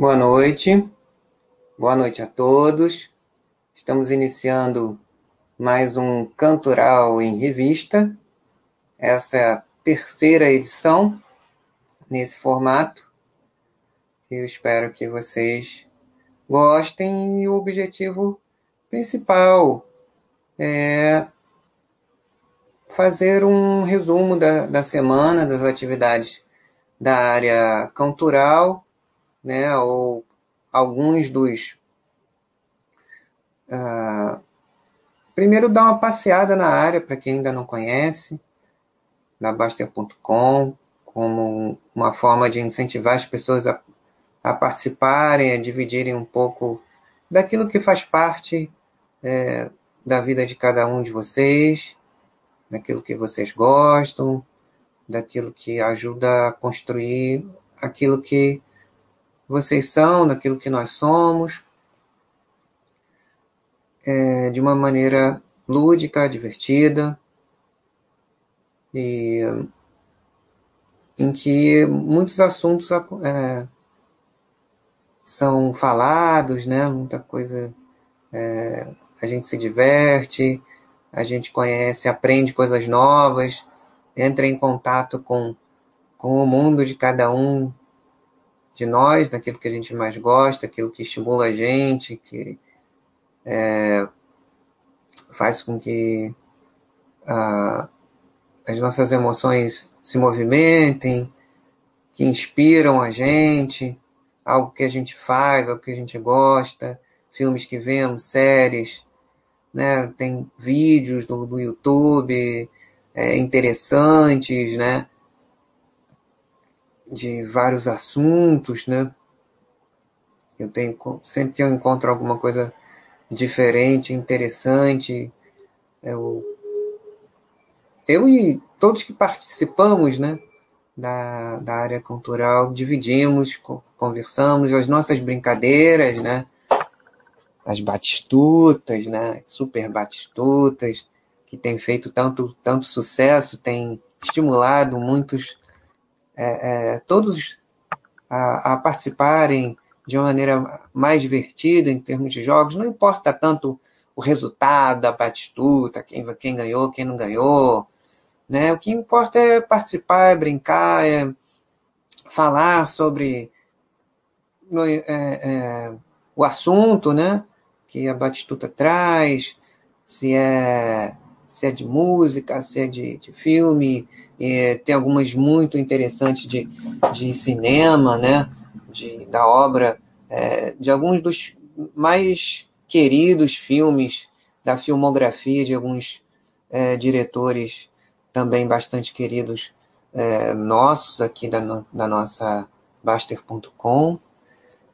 Boa noite, boa noite a todos. Estamos iniciando mais um Cantoral em Revista. Essa é a terceira edição nesse formato. Eu espero que vocês gostem e o objetivo principal é fazer um resumo da, da semana, das atividades da área cantoral né, ou alguns dos. Uh, primeiro, dar uma passeada na área, para quem ainda não conhece, da Baster.com, como uma forma de incentivar as pessoas a, a participarem, a dividirem um pouco daquilo que faz parte é, da vida de cada um de vocês, daquilo que vocês gostam, daquilo que ajuda a construir aquilo que vocês são, naquilo que nós somos, é, de uma maneira lúdica, divertida, e em que muitos assuntos é, são falados, né? Muita coisa é, a gente se diverte, a gente conhece, aprende coisas novas, entra em contato com, com o mundo de cada um de nós, daquilo que a gente mais gosta, aquilo que estimula a gente, que é, faz com que as nossas emoções se movimentem, que inspiram a gente, algo que a gente faz, algo que a gente gosta, filmes que vemos, séries, né? tem vídeos do, do YouTube é, interessantes, né? De vários assuntos, né? Eu tenho sempre que eu encontro alguma coisa diferente, interessante, eu, eu e todos que participamos, né, da, da área cultural, dividimos, conversamos, as nossas brincadeiras, né, as batistutas, né, super batistutas, que tem feito tanto, tanto sucesso, tem estimulado muitos é, é, todos a, a, participarem de uma maneira mais divertida em termos de jogos, não importa tanto o resultado da batistuta, quem, quem ganhou, quem não ganhou, né? O que importa é participar, é brincar, é falar sobre é, é, o assunto, né? Que a batistuta traz, se é se é de música, se é de, de filme, é, tem algumas muito interessantes de, de cinema, né? De, da obra, é, de alguns dos mais queridos filmes da filmografia de alguns é, diretores também bastante queridos é, nossos aqui da, da nossa Baster.com.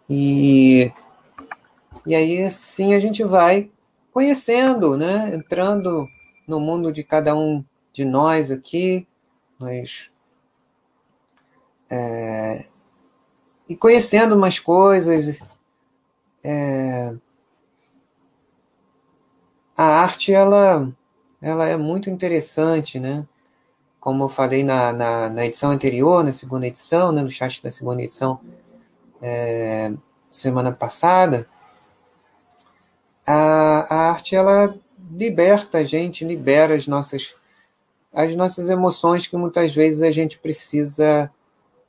E, e aí, assim, a gente vai conhecendo, né? Entrando no mundo de cada um de nós aqui, nós é, e conhecendo mais coisas. É, a arte ela, ela é muito interessante, né? Como eu falei na, na, na edição anterior, na segunda edição, né, no chat da segunda edição, é, semana passada, a, a arte ela liberta a gente, libera as nossas, as nossas emoções que muitas vezes a gente precisa,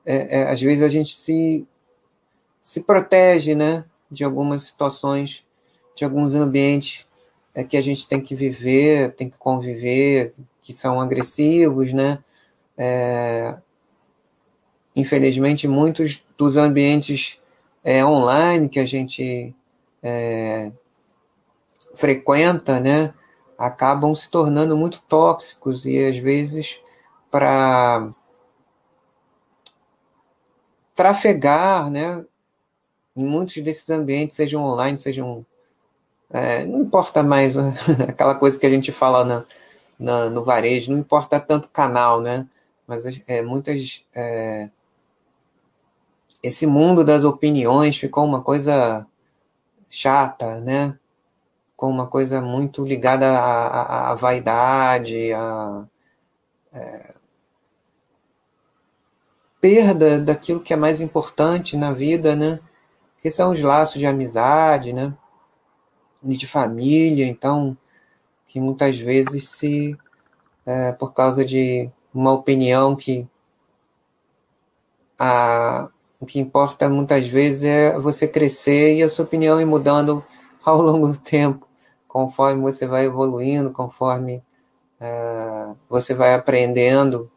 é, é, às vezes a gente se, se protege, né, de algumas situações, de alguns ambientes é, que a gente tem que viver, tem que conviver, que são agressivos, né, é, infelizmente muitos dos ambientes é, online que a gente é, frequenta, né, acabam se tornando muito tóxicos e às vezes para trafegar, né, em muitos desses ambientes, sejam online, sejam é, não importa mais aquela coisa que a gente fala na, na, no varejo, não importa tanto canal, né? Mas é, muitas. É, esse mundo das opiniões ficou uma coisa chata, né? Com uma coisa muito ligada à, à, à vaidade, à é, perda daquilo que é mais importante na vida, né? que são os laços de amizade, né? De família, então, que muitas vezes se, é, por causa de uma opinião que a, o que importa muitas vezes é você crescer e a sua opinião ir mudando ao longo do tempo, conforme você vai evoluindo, conforme uh, você vai aprendendo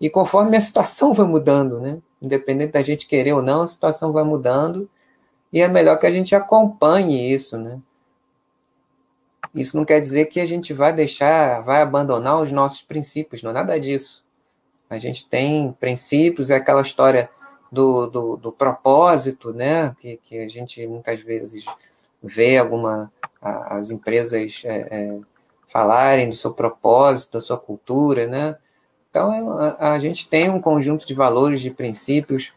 e conforme a situação vai mudando, né? Independente da gente querer ou não, a situação vai mudando e é melhor que a gente acompanhe isso, né? Isso não quer dizer que a gente vai deixar, vai abandonar os nossos princípios, não é nada disso. A gente tem princípios, é aquela história do, do, do propósito, né? Que, que a gente muitas vezes vê alguma as empresas é, é, falarem do seu propósito, da sua cultura, né? Então a, a gente tem um conjunto de valores, de princípios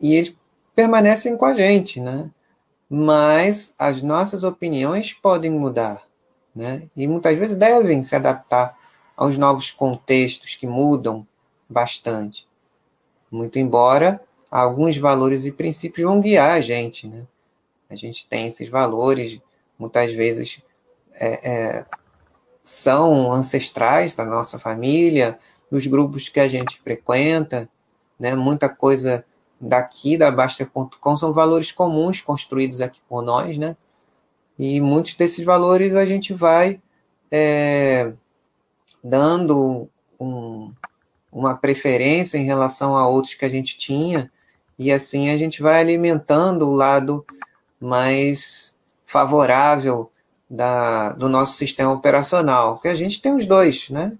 e eles permanecem com a gente, né? Mas as nossas opiniões podem mudar, né? E muitas vezes devem se adaptar aos novos contextos que mudam bastante. Muito embora alguns valores e princípios vão guiar a gente, né? A gente tem esses valores, muitas vezes é, é, são ancestrais da nossa família, dos grupos que a gente frequenta, né? Muita coisa daqui da Basta.com são valores comuns construídos aqui por nós, né? E muitos desses valores a gente vai é, dando um, uma preferência em relação a outros que a gente tinha, e assim a gente vai alimentando o lado mais favorável da, do nosso sistema operacional, que a gente tem os dois, né?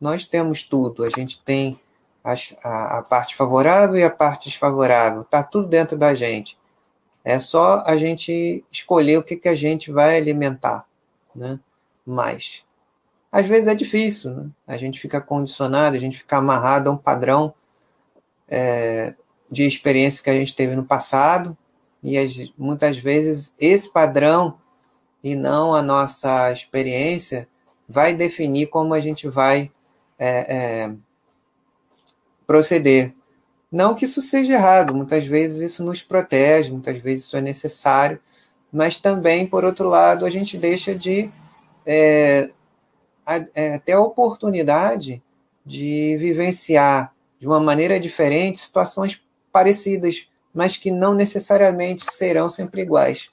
Nós temos tudo, a gente tem a, a, parte favorável e a parte desfavorável, está tudo dentro da gente. É só a gente escolher o que, que a gente vai alimentar, né? Mais. Às vezes é difícil, né? a gente fica condicionado, a gente fica amarrado a um padrão é, de experiência que a gente teve no passado, e as, muitas vezes esse padrão e não a nossa experiência vai definir como a gente vai é, é, proceder. Não que isso seja errado, muitas vezes isso nos protege, muitas vezes isso é necessário, mas também, por outro lado, a gente deixa de é, é, ter a oportunidade de vivenciar de uma maneira diferente situações parecidas, mas que não necessariamente serão sempre iguais.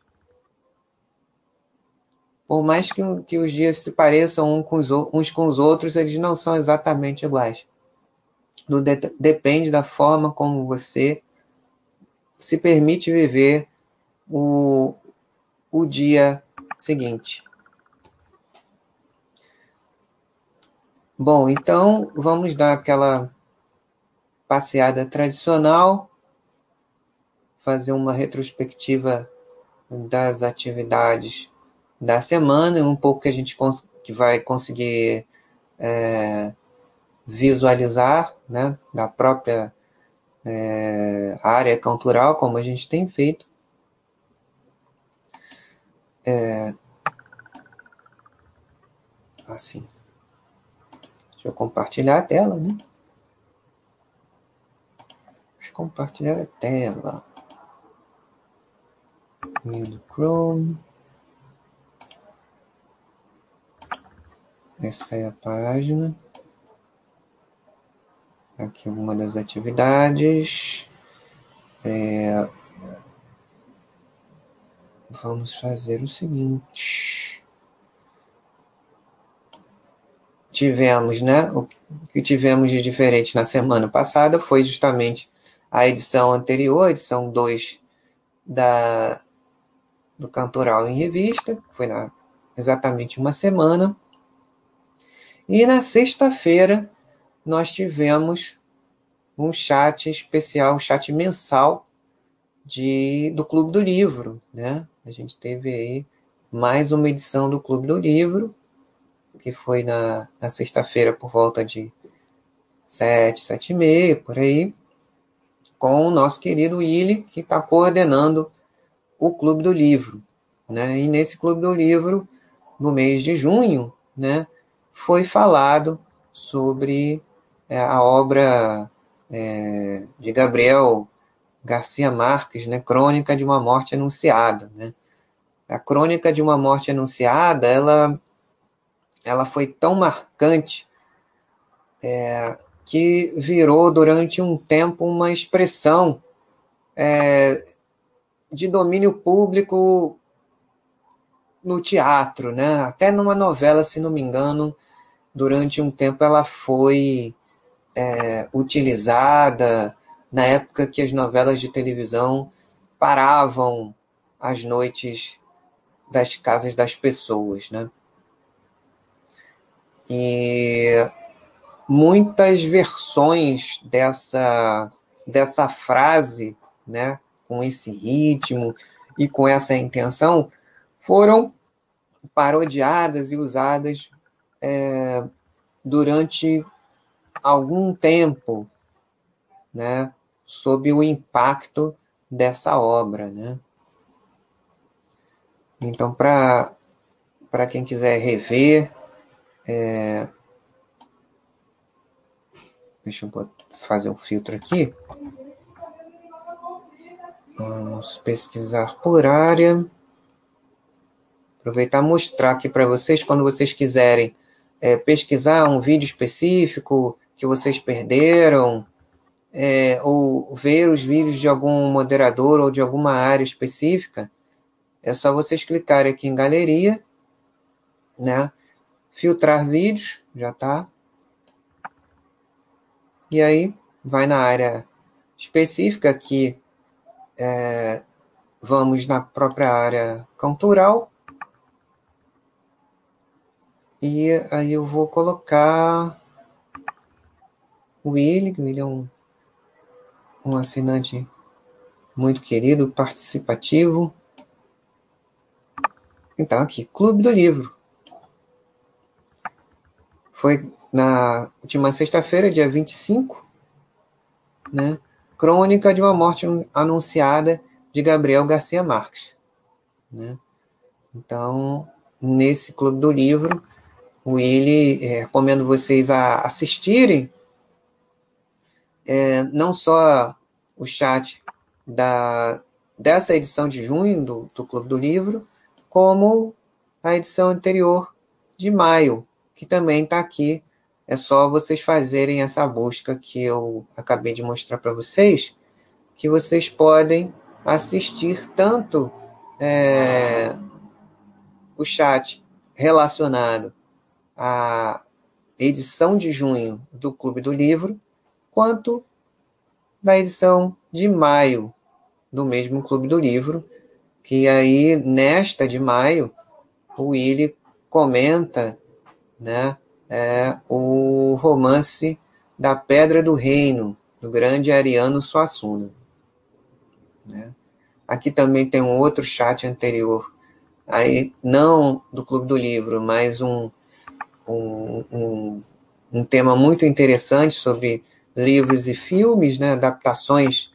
Por mais que, que os dias se pareçam com os, uns com os outros, eles não são exatamente iguais. De, depende da forma como você se permite viver o, o dia seguinte. Bom, então vamos dar aquela passeada tradicional, fazer uma retrospectiva das atividades da semana, um pouco que a gente que vai conseguir é, visualizar né, da própria é, área cultural, como a gente tem feito. É, assim. Deixa eu compartilhar a tela, né? Deixa eu compartilhar a tela. No Chrome. Essa é a página. Aqui uma das atividades. É... Vamos fazer o seguinte. Tivemos, né? O que tivemos de diferente na semana passada foi justamente a edição anterior, edição 2 da, do Cantoral em Revista, foi na, exatamente uma semana. E na sexta-feira nós tivemos um chat especial, um chat mensal de, do Clube do Livro, né? A gente teve aí mais uma edição do Clube do Livro, que foi na, na sexta-feira por volta de sete, sete e meia, por aí, com o nosso querido Willi, que está coordenando o Clube do Livro. Né? E nesse Clube do Livro, no mês de junho, né, foi falado sobre é, a obra é, de Gabriel Garcia Marques, né? Crônica de uma Morte Anunciada, né? A Crônica de uma Morte Anunciada, ela, ela foi tão marcante é, que virou durante um tempo uma expressão é, de domínio público no teatro, né? Até numa novela, se não me engano, durante um tempo ela foi é, utilizada na época que as novelas de televisão paravam as noites das casas das pessoas, né? E muitas versões dessa dessa frase, né, com esse ritmo e com essa intenção, foram parodiadas e usadas é, durante algum tempo, né, sob o impacto dessa obra, né? Então, para quem quiser rever, é, deixa eu fazer um filtro aqui. Vamos pesquisar por área. Aproveitar e mostrar aqui para vocês, quando vocês quiserem é, pesquisar um vídeo específico que vocês perderam, é, ou ver os vídeos de algum moderador ou de alguma área específica, é só vocês clicarem aqui em galeria, né? Filtrar vídeos, já tá. E aí vai na área específica aqui, é, vamos na própria área cultural. E aí eu vou colocar o Willi, o Willi é um um assinante muito querido, participativo. Então, aqui, Clube do Livro. Foi na última sexta-feira, dia 25, né? Crônica de uma morte anunciada de Gabriel Garcia Marques. Né? Então, nesse Clube do Livro, o Willi, é, recomendo vocês a assistirem é, não só o chat da, dessa edição de junho do, do Clube do Livro, como a edição anterior de maio, que também está aqui. É só vocês fazerem essa busca que eu acabei de mostrar para vocês, que vocês podem assistir tanto é, o chat relacionado à edição de junho do Clube do Livro, quanto da edição de maio do mesmo Clube do Livro, que aí nesta de maio o Willi comenta né, é, o romance da Pedra do Reino, do grande Ariano Suassuna. Né? Aqui também tem um outro chat anterior, aí não do Clube do Livro, mas um, um, um, um tema muito interessante sobre livros e filmes, né, adaptações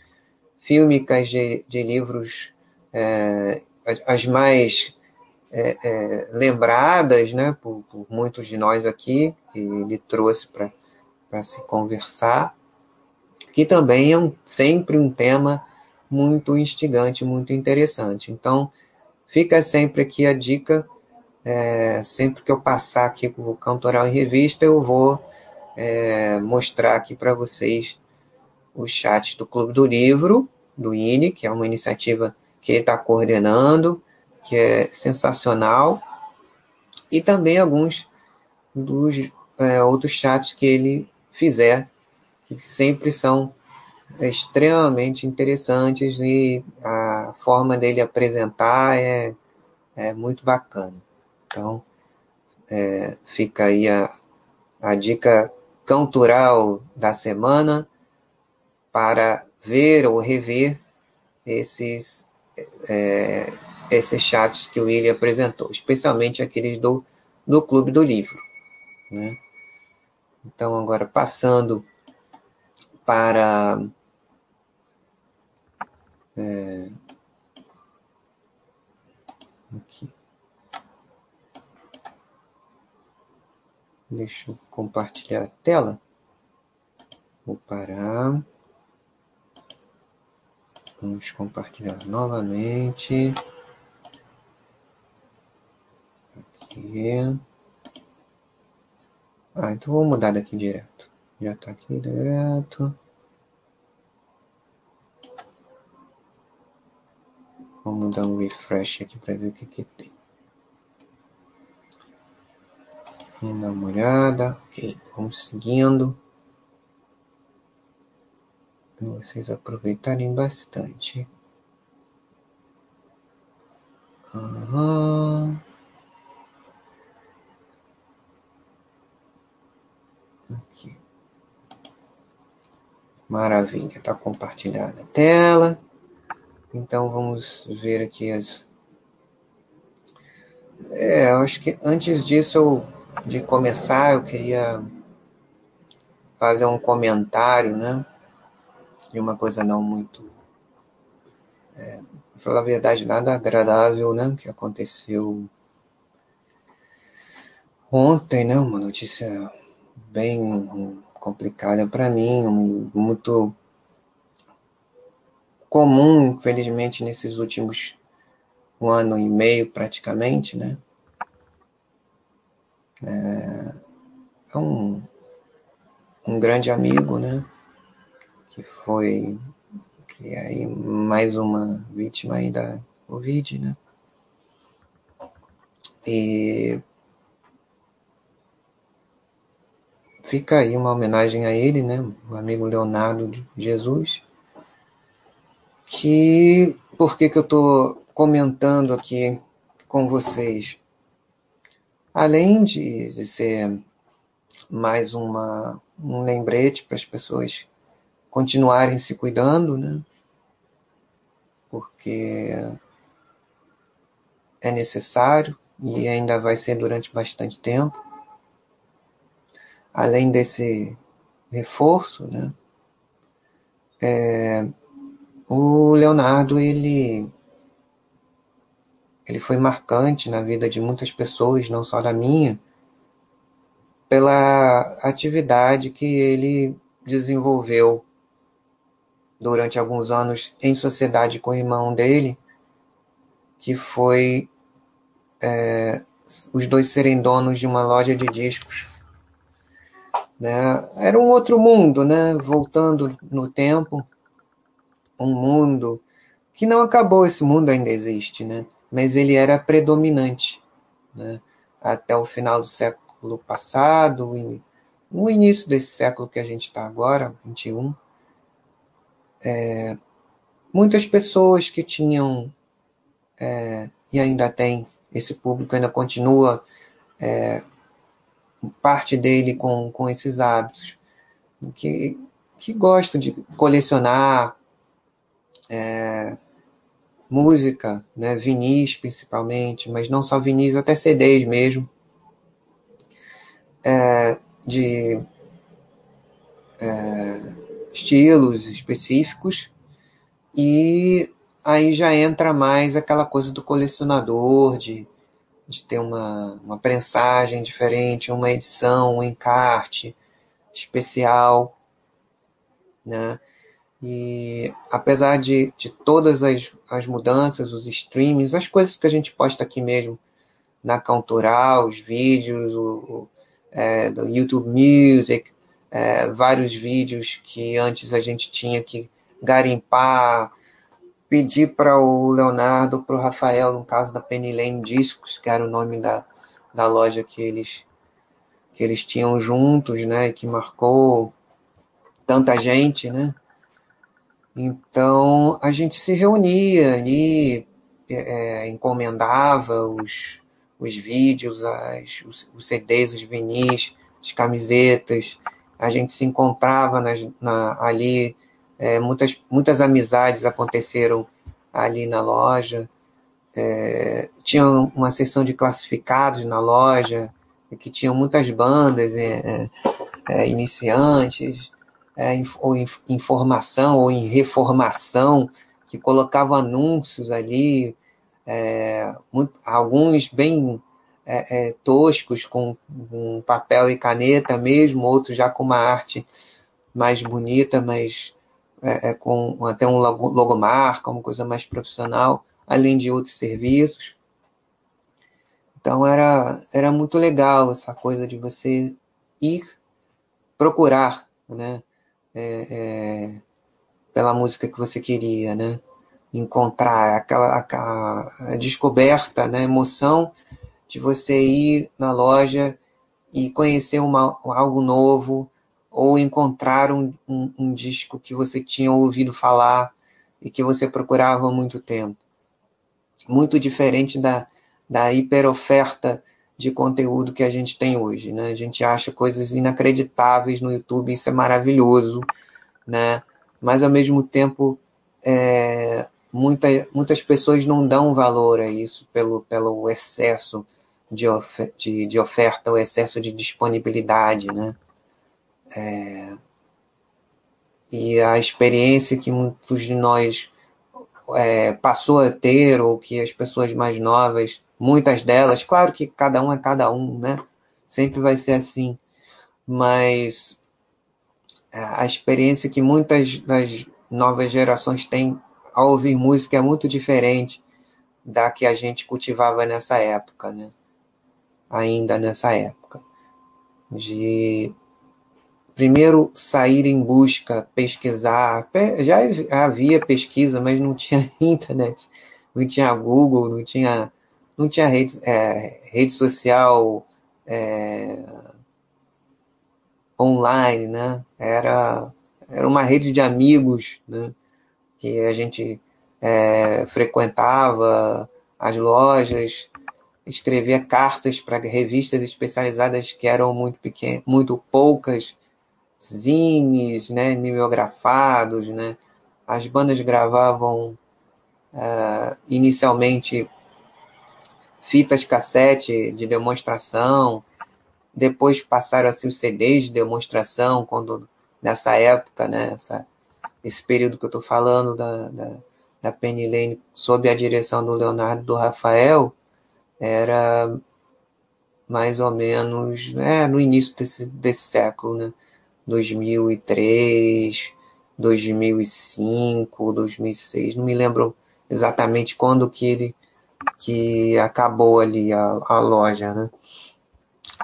fílmicas de, de livros, é, as mais é, é, lembradas né, por, por, muitos de nós aqui, que ele trouxe para se conversar, que também é um, sempre um tema muito instigante, muito interessante. Então, fica sempre aqui a dica, é, sempre que eu passar aqui para o Cantoral em Revista, eu vou é, mostrar aqui para vocês o chat do Clube do Livro, do INE, que é uma iniciativa que ele está coordenando, que é sensacional, e também alguns dos é, outros chats que ele fizer, que sempre são extremamente interessantes e a forma dele apresentar é, é muito bacana. Então, é, fica aí a, a dica cultural da semana para ver ou rever esses, é, esses chats que o William apresentou, especialmente aqueles do, do Clube do Livro. Né? Então, agora passando para. É, aqui. Deixa eu compartilhar a tela. Vou parar. Vamos compartilhar novamente. Aqui. Ah, então vou mudar daqui direto. Já está aqui direto. Vamos dar um refresh aqui para ver o que, que tem. Vamos dar uma olhada. Ok, vamos seguindo. Para vocês aproveitarem bastante. Uhum. Aqui. Maravilha, está compartilhada a tela. Então vamos ver aqui as. É, eu acho que antes disso, de começar, eu queria fazer um comentário, né? De uma coisa não muito. É, falar a verdade, nada agradável, né? Que aconteceu ontem, né? Uma notícia bem complicada para mim, muito comum, infelizmente, nesses últimos um ano e meio, praticamente, né? É, é um, um grande amigo, né? Que foi e aí mais uma vítima aí da Covid, né? E fica aí uma homenagem a ele, né? O amigo Leonardo de Jesus que por que, que eu estou comentando aqui com vocês? Além de, de ser mais uma, um lembrete para as pessoas continuarem se cuidando, né? Porque é necessário e ainda vai ser durante bastante tempo. Além desse reforço, né? É, o Leonardo, ele, ele foi marcante na vida de muitas pessoas, não só da minha, pela atividade que ele desenvolveu durante alguns anos em sociedade com o irmão dele, que foi é, os dois serem donos de uma loja de discos. Né? Era um outro mundo, né? voltando no tempo um mundo que não acabou, esse mundo ainda existe, né? mas ele era predominante né? até o final do século passado, no início desse século que a gente está agora, 21. É, muitas pessoas que tinham, é, e ainda tem, esse público ainda continua é, parte dele com, com esses hábitos, que, que gostam de colecionar é, música, né, vinis principalmente, mas não só vinis, até CDs mesmo, é, de é, estilos específicos, e aí já entra mais aquela coisa do colecionador, de, de ter uma, uma prensagem diferente, uma edição, um encarte especial, né? E apesar de, de todas as, as mudanças, os streams, as coisas que a gente posta aqui mesmo na Cantoral, os vídeos, o, o é, do YouTube Music, é, vários vídeos que antes a gente tinha que garimpar, pedir para o Leonardo, para o Rafael, no caso da Penny Lane Discos, que era o nome da, da loja que eles, que eles tinham juntos, né, que marcou tanta gente, né, então a gente se reunia ali, é, é, encomendava os, os vídeos, as, os, os, CDs, os vinis, as camisetas, a gente se encontrava nas, na, ali, é, muitas, muitas amizades aconteceram ali na loja. É, tinha uma seção de classificados na loja, que tinham muitas bandas é, é, iniciantes, é, ou em informação ou em reformação, que colocavam anúncios ali, é, muito, alguns bem é, é, toscos, com, com, papel e caneta mesmo, outros já com uma arte mais bonita, mas é, é com até um logomarca, uma coisa mais profissional, além de outros serviços. Então era, era muito legal essa coisa de você ir procurar, né? É, é, pela música que você queria, né? Encontrar aquela, a descoberta, né? emoção de você ir na loja e conhecer uma, algo novo ou encontrar um, um, um disco que você tinha ouvido falar e que você procurava há muito tempo. Muito diferente da, da hiperoferta de conteúdo que a gente tem hoje, né? A gente acha coisas inacreditáveis no YouTube, isso é maravilhoso, né? Mas ao mesmo tempo, é, muita, muitas pessoas não dão valor a isso pelo, pelo excesso de, ofer de, de oferta, o excesso de disponibilidade, né? É, e a experiência que muitos de nós é, passou a ter, ou que as pessoas mais novas muitas delas, claro que cada um é cada um, né? Sempre vai ser assim, mas a experiência que muitas das novas gerações têm ao ouvir música é muito diferente da que a gente cultivava nessa época, né? Ainda nessa época. De primeiro sair em busca, pesquisar. Já havia pesquisa, mas não tinha internet, não tinha Google, não tinha não tinha rede, é, rede social é, online, né? Era, era uma rede de amigos, né? Que a gente é, frequentava as lojas, escrevia cartas para revistas especializadas que eram muito pequenas, muito poucas, zines, né, mimeografados, né? As bandas gravavam uh, inicialmente fitas cassete de demonstração, depois passaram assim os CDs de demonstração, quando nessa época, né, essa, esse período que eu estou falando da, da, da Penny Lane, sob a direção do Leonardo do Rafael, era mais ou menos é, no início desse, desse século, né? 2003, 2005, 2006, não me lembro exatamente quando que ele que acabou ali a, a loja, né?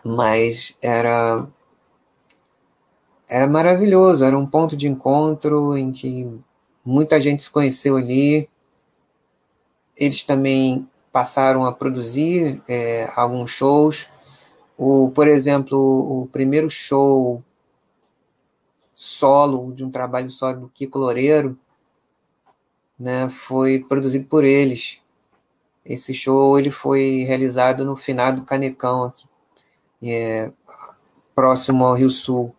Mas era era maravilhoso, era um ponto de encontro em que muita gente se conheceu ali. Eles também passaram a produzir é, alguns shows. O, por exemplo, o primeiro show solo, de um trabalho solo do Kiko Loureiro, né, foi produzido por eles. Esse show ele foi realizado no finado Canecão, aqui, é, próximo ao Rio Sul.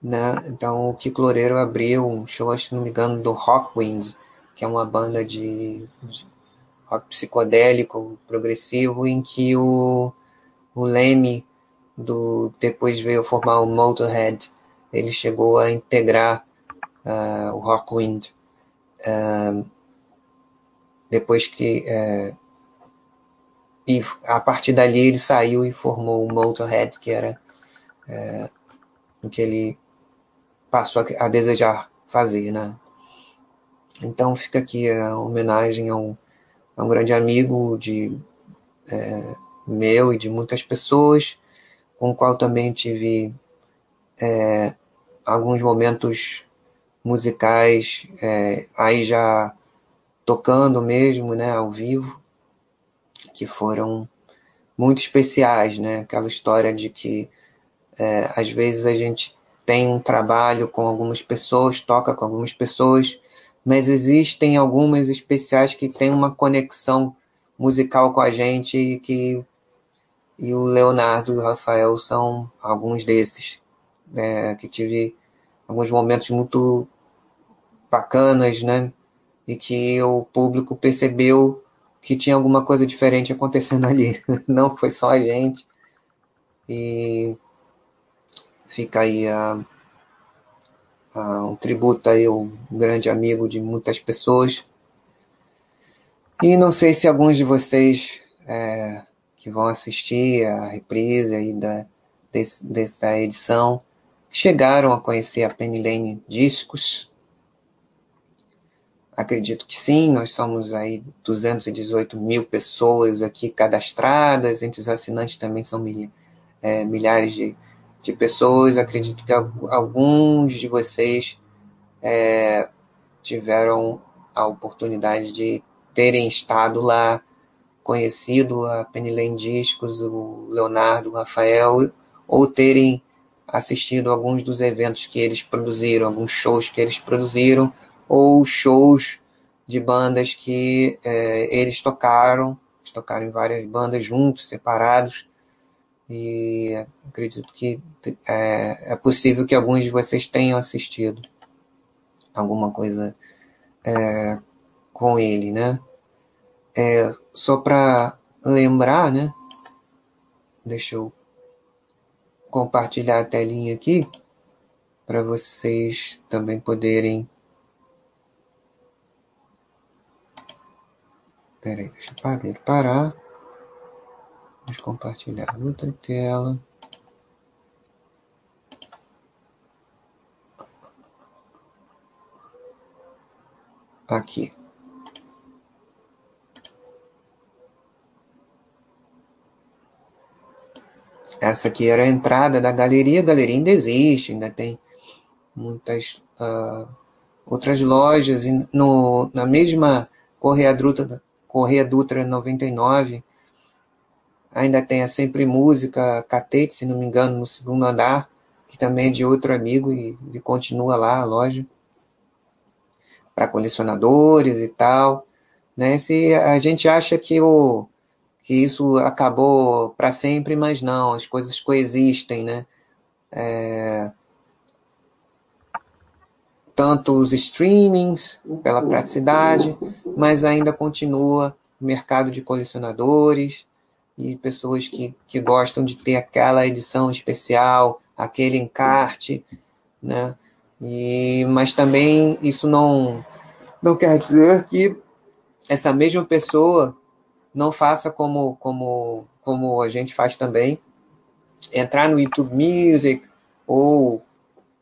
Né? Então o Kiko Loureiro abriu um show, se não me engano, do Rockwind, que é uma banda de, de rock psicodélico, progressivo, em que o, o Leme do depois veio formar o Motorhead. Ele chegou a integrar uh, o Rockwind. Uh, depois que é, e a partir dali ele saiu e formou o Motorhead, que era é, o que ele passou a, a, desejar fazer, né? Então fica aqui a homenagem a um, a um grande amigo de é, meu e de muitas pessoas, com o qual também tive é, alguns momentos musicais, é, aí já tocando mesmo, né, ao vivo, que foram muito especiais, né? Aquela história de que é, às vezes a gente tem um trabalho com algumas pessoas, toca com algumas pessoas, mas existem algumas especiais que têm uma conexão musical com a gente que e o Leonardo e o Rafael são alguns desses, né, que tive alguns momentos muito bacanas, né, e que o público percebeu que tinha alguma coisa diferente acontecendo ali. Não foi só a gente. E fica aí a, a, um tributo aí, um grande amigo de muitas pessoas. E não sei se alguns de vocês é, que vão assistir a reprise aí da, desse, dessa edição chegaram a conhecer a Penny Lane Discos. Acredito que sim, nós somos aí 218 mil pessoas aqui cadastradas, entre os assinantes também são é, milhares de, de pessoas. Acredito que alguns de vocês é, tiveram a oportunidade de terem estado lá, conhecido a Lane Discos, o Leonardo, o Rafael, ou terem assistido alguns dos eventos que eles produziram, alguns shows que eles produziram, ou shows de bandas que é, eles tocaram, eles tocaram em várias bandas juntos, separados, e acredito que é, é possível que alguns de vocês tenham assistido alguma coisa é, com ele, né? É, só para lembrar, né? Deixa eu compartilhar a telinha aqui para vocês também poderem. Peraí, deixa eu parar. Vamos compartilhar outra tela. Aqui. Essa aqui era a entrada da galeria. A galeria ainda existe, ainda tem muitas uh, outras lojas. E no, na mesma Correia Dutra, Correia Dutra 99, ainda tem a Sempre Música Catete, se não me engano, no segundo andar, que também é de outro amigo e, e continua lá a loja para colecionadores e tal. Né? Se a gente acha que o que isso acabou para sempre, mas não, as coisas coexistem, né? É, tanto os streamings pela praticidade, mas ainda continua o mercado de colecionadores e pessoas que, que gostam de ter aquela edição especial, aquele encarte, né? E, mas também isso não, não quer dizer que essa mesma pessoa não faça como, como, como a gente faz também, entrar no YouTube Music ou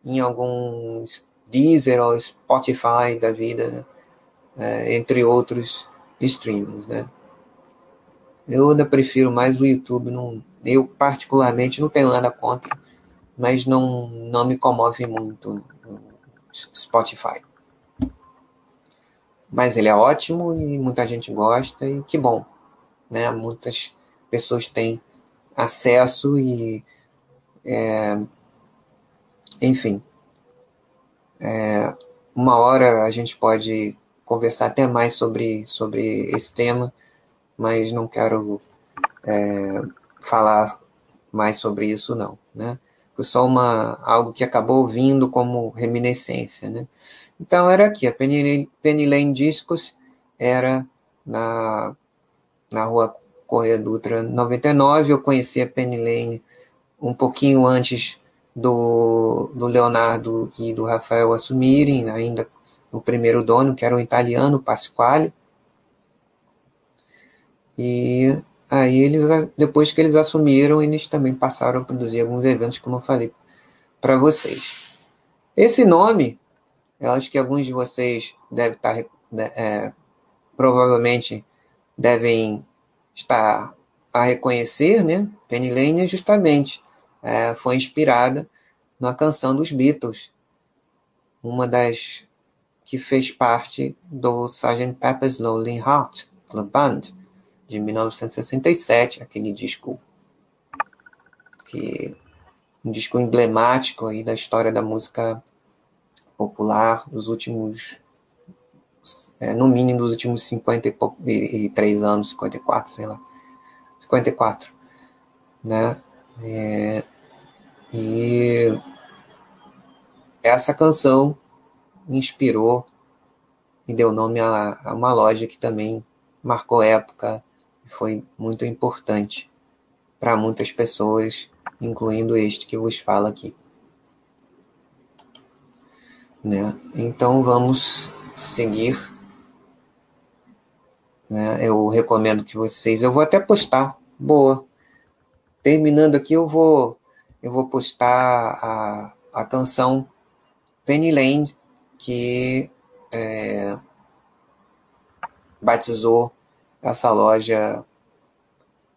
em alguns Deezer ou Spotify da vida, né? é, entre outros streamings, né? Eu ainda prefiro mais o YouTube, não, eu particularmente não tenho nada contra, mas não, não me comove muito o Spotify. Mas ele é ótimo e muita gente gosta e que bom né? Muitas pessoas têm acesso e, é, enfim, é, uma hora a gente pode conversar até mais sobre, sobre esse tema, mas não quero é, falar mais sobre isso não, né? Foi só uma, algo que acabou vindo como reminiscência, né? Então era aqui, a Penny, Penny Lane Discos era na na rua Correia Dutra 99. Eu conheci a Penny Lane um pouquinho antes do, do Leonardo e do Rafael assumirem, ainda no primeiro dono, que era um italiano, Pasquale. E aí eles, depois que eles assumiram, eles também passaram a produzir alguns eventos, como eu falei para vocês. Esse nome, eu acho que alguns de vocês devem estar, né, é, provavelmente devem estar a reconhecer, né? Penny Lane justamente é, foi inspirada na canção dos Beatles, uma das que fez parte do Sgt. Pepper's Lonely Heart Club Band de 1967, aquele disco que um disco emblemático aí da história da música popular dos últimos é, no mínimo dos últimos 53 anos, 54, sei lá. 54, né? É, e essa canção inspirou e deu nome a, a uma loja que também marcou época e foi muito importante para muitas pessoas, incluindo este que vos fala aqui. Né? Então vamos seguir. Né? Eu recomendo que vocês. Eu vou até postar. Boa. Terminando aqui, eu vou eu vou postar a, a canção Penny Lane, que é, batizou essa loja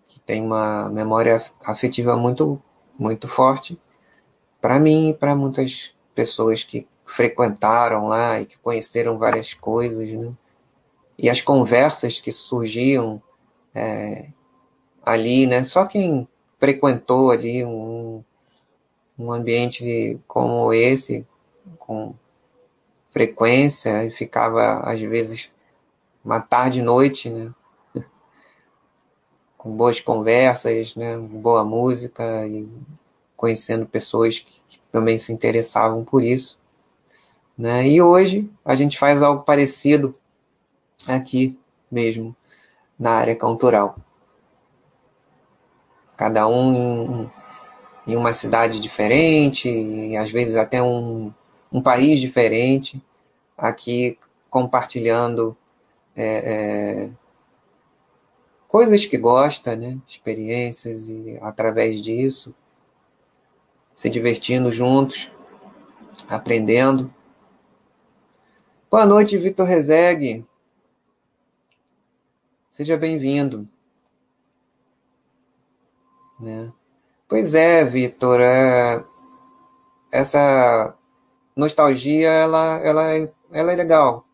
que tem uma memória afetiva muito, muito forte para mim e para muitas pessoas que frequentaram lá e que conheceram várias coisas, né? E as conversas que surgiam é, ali, né? Só quem frequentou ali um, um ambiente como esse, com frequência, e ficava, às vezes, uma tarde e noite, né? com boas conversas, né? boa música e conhecendo pessoas que, que também se interessavam por isso. Né? E hoje a gente faz algo parecido aqui mesmo, na área cultural. Cada um em, uma cidade diferente, e às vezes até um, um país diferente, aqui compartilhando é, é, coisas que gosta, né? experiências, e através disso, se divertindo juntos, aprendendo. Boa noite, Vitor Rezegue. Seja bem-vindo. Né? Pois é, Vitor, é... essa nostalgia ela, ela, é, ela é legal,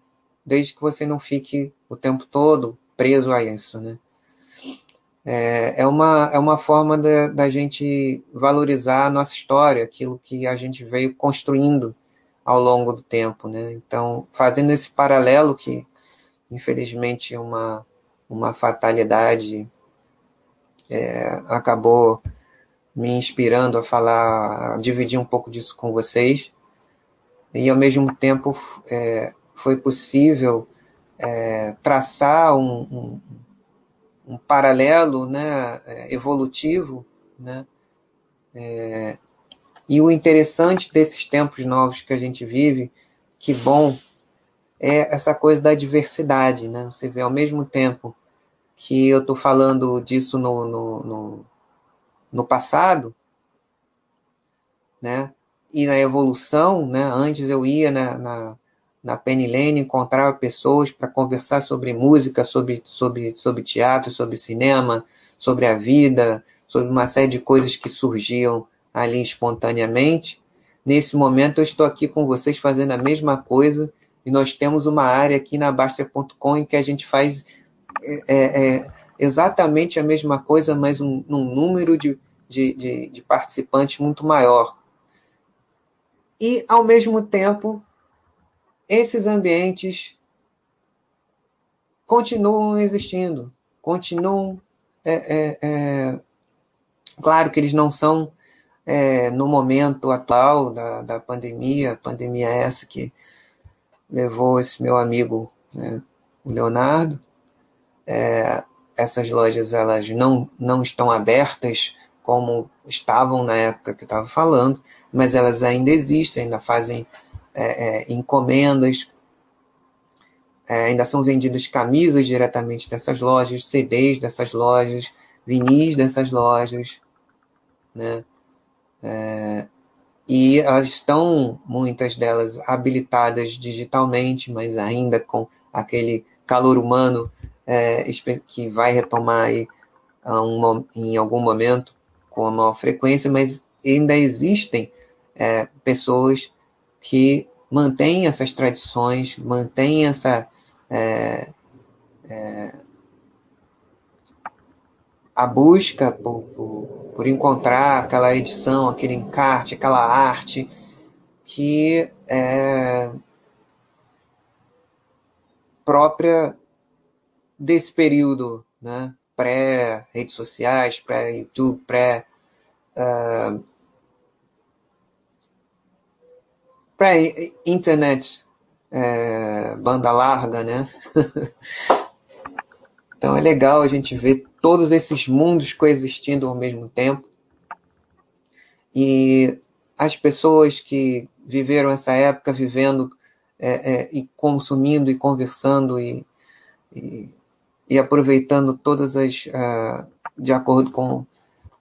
desde que você não fique o tempo todo preso a isso, né? É, é uma, é uma forma da, da gente valorizar a nossa história, aquilo que a gente veio construindo ao longo do tempo, né? Então, fazendo esse paralelo que, infelizmente, é uma, uma fatalidade é, acabou me inspirando a falar, a dividir um pouco disso com vocês. E, ao mesmo tempo, é, foi possível é, traçar um, um, um, paralelo né, é, evolutivo. Né? E o interessante desses tempos novos que a gente vive, que bom, é essa coisa da diversidade. Né? Você vê, ao mesmo tempo que eu estou falando disso no, no, no no passado, né? E na evolução, né? Antes eu ia na, na, na Penny Lane, encontrava pessoas para conversar sobre música, sobre, sobre, sobre teatro, sobre cinema, sobre a vida, sobre uma série de coisas que surgiam ali espontaneamente. Nesse momento eu estou aqui com vocês fazendo a mesma coisa e nós temos uma área aqui na Basta.com em que a gente faz é, é, é exatamente a mesma coisa, mas um, num número de, de, de, de participantes muito maior. E, ao mesmo tempo, esses ambientes continuam existindo, continuam. É, é, é, claro que eles não são é, no momento atual da, da pandemia, pandemia essa que levou esse meu amigo, né, o Leonardo, é, essas lojas elas não, não estão abertas como estavam na época que eu estava falando, mas elas ainda existem, ainda fazem é, é, encomendas, é, ainda são vendidas camisas diretamente dessas lojas, CDs dessas lojas, vinis dessas lojas, né? É, e elas estão, muitas delas, habilitadas digitalmente, mas ainda com aquele calor humano é, que vai retomar aí em algum momento com a maior frequência, mas ainda existem é, pessoas que mantêm essas tradições, mantêm essa é, é, a busca por, por, por, encontrar aquela edição, aquele encarte, aquela arte que é própria desse período, né, pré-redes sociais, pré-YouTube, pré... Uh, pré-internet, é, banda larga, né? então é legal a gente ver todos esses mundos coexistindo ao mesmo tempo. E as pessoas que viveram essa época vivendo é, é, e consumindo e conversando e, e e aproveitando todas as. Uh, de acordo com,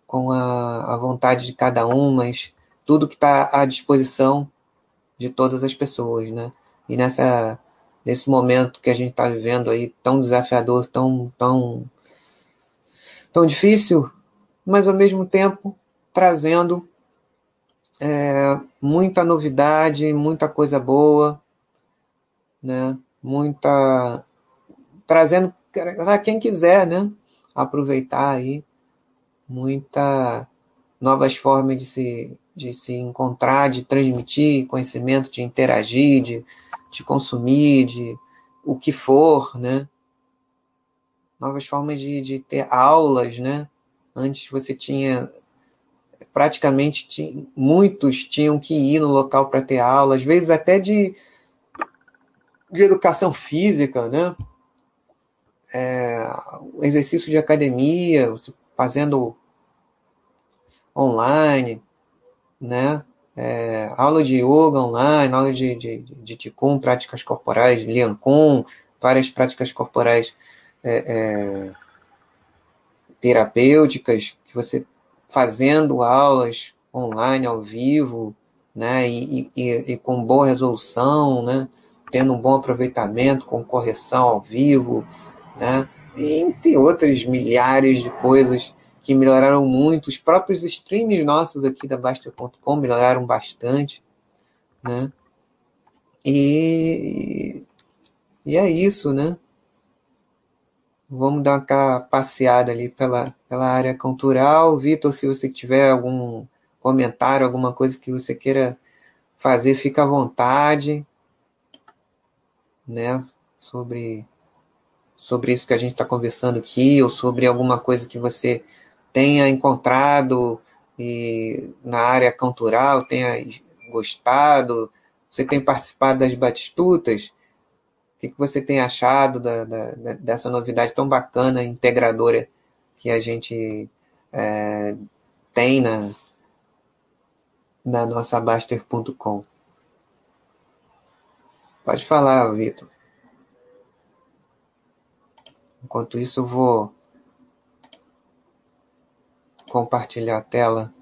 com a, a vontade de cada um, mas tudo que está à disposição de todas as pessoas, né? E nessa nesse momento que a gente está vivendo aí tão desafiador, tão tão tão difícil, mas ao mesmo tempo trazendo é, muita novidade, muita coisa boa, né? Muita trazendo para quem quiser, né? Aproveitar aí muita novas formas de se de se encontrar, de transmitir conhecimento, de interagir, de, de consumir, de o que for, né? Novas formas de, de ter aulas, né? Antes você tinha praticamente tinha, muitos tinham que ir no local para ter aula, às vezes até de, de educação física, né? É, exercício de academia, você fazendo online, né? É, aula de yoga online, aula de, de, de Ticum, práticas corporais, Lian várias práticas corporais é, é, terapêuticas, que você fazendo aulas online, ao vivo, né? E, e, e com boa resolução, né? Tendo um bom aproveitamento, com correção ao vivo, né? Entre outras milhares de coisas que melhoraram muito. Os próprios streams nossos aqui da Basta.com melhoraram bastante, né? E, e é isso, né? Vamos dar uma passeada ali pela, pela área cultural. Vitor, se você tiver algum comentário, alguma coisa que você queira fazer, fica à vontade, né? Sobre, sobre isso que a gente está conversando aqui, ou sobre alguma coisa que você tenha encontrado e, na área cultural, tenha gostado, você tem participado das batistutas, que, que você tem achado da, da, dessa novidade tão bacana, integradora que a gente é, tem na, na nossa Baster.com? Pode falar, Vitor. Enquanto isso, eu vou compartilhar a tela.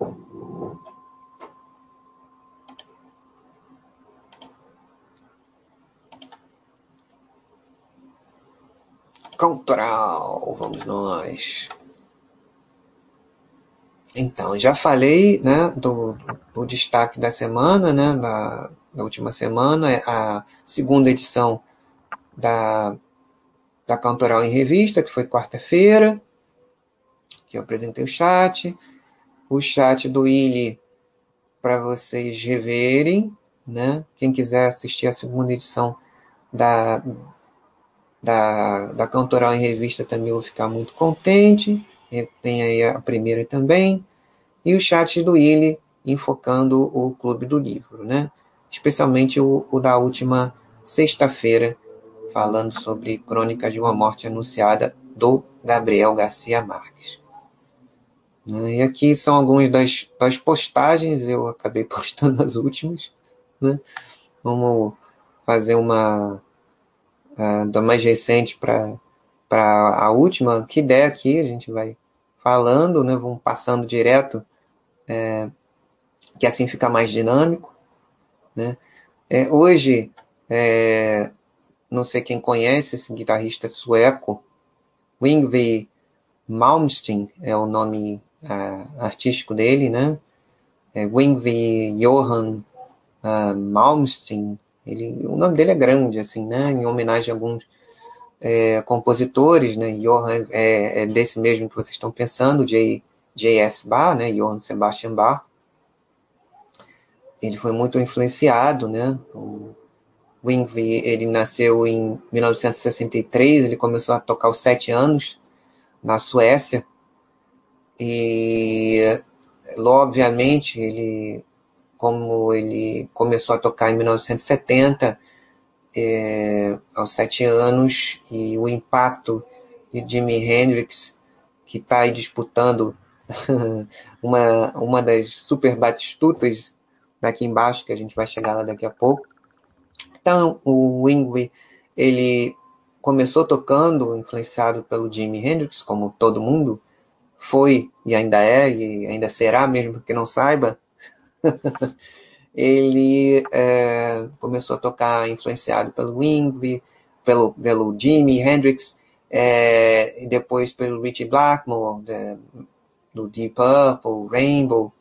Cultural, vamos nós. Então, já falei né, do, do destaque da semana, né, da, da última semana, é a segunda edição da, da Cantoral em Revista, que foi quarta-feira que eu apresentei o chat, o chat do Willy para vocês reverem, né? Quem quiser assistir a segunda edição da, da, da Cantoral em Revista também vou ficar muito contente. Tem aí a primeira também. E o chat do Willy enfocando o Clube do Livro, né? Especialmente o, o da última sexta-feira, falando sobre Crônicas de uma Morte Anunciada do Gabriel Garcia Marques. Né? E aqui são algumas das, das postagens, eu acabei postando as últimas. Né? Vamos fazer uma uh, da mais recente para a última, que der aqui, a gente vai falando, né? vamos passando direto, é, que assim fica mais dinâmico. Né? É, hoje, é, não sei quem conhece esse guitarrista sueco, Yngwie Malmsteen é o nome artístico dele, né? É Johan uh, Malmsteen. Ele, o nome dele é grande, assim, né? Em homenagem a alguns é, compositores, né? Johann é, é, desse mesmo que vocês estão pensando. J.S. Bach, né? Johann Sebastian Bach. Ele foi muito influenciado, né? O Yngwie, ele nasceu em 1963, ele começou a tocar aos sete anos na Suécia, e, obviamente, ele, como ele começou a tocar em 1970, é, aos sete anos, e o impacto de Jimi Hendrix, que está aí disputando uma, uma das super batistutas daqui embaixo, que a gente vai chegar lá daqui a pouco. Então, o Wingwe, ele começou tocando, influenciado pelo Jimi Hendrix, como todo mundo, foi e ainda é e ainda será, mesmo que não saiba, ele é, começou a tocar influenciado pelo Yngwie, pelo, pelo Jimi Hendrix, é, depois pelo Richie Blackmore, de, do Deep Purple, Rainbow,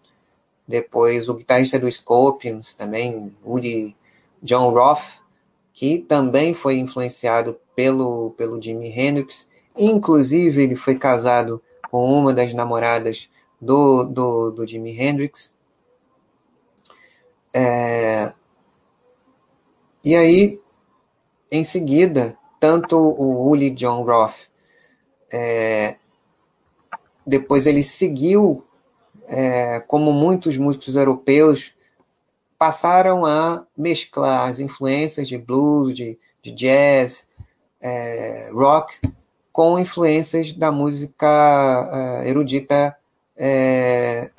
depois o guitarrista do Scorpions também, Uli John Roth, que também foi influenciado pelo, pelo Jimi Hendrix, inclusive ele foi casado com uma das namoradas do, do, do Jimi Hendrix. É, e aí, em seguida, tanto o Uli John Roth, é, depois ele seguiu, é, como muitos músicos europeus, passaram a mesclar as influências de blues, de, de jazz, é, rock, com influências da música é, erudita é,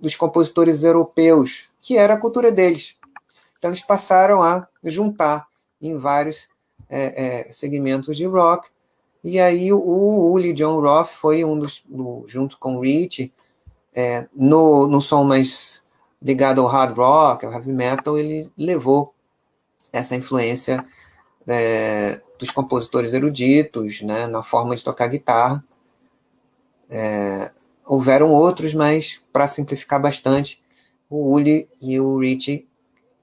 dos compositores europeus, que era a cultura deles. Então eles passaram a juntar em vários é, é, segmentos de rock. E aí o, Uli John Roth foi um dos, do, junto com o Rich, é, no, no som mais ligado ao hard rock, ao heavy metal, ele levou essa influência é, dos compositores eruditos, né, na forma de tocar guitarra. É, houveram outros, mas para simplificar bastante, o Uli e o Richie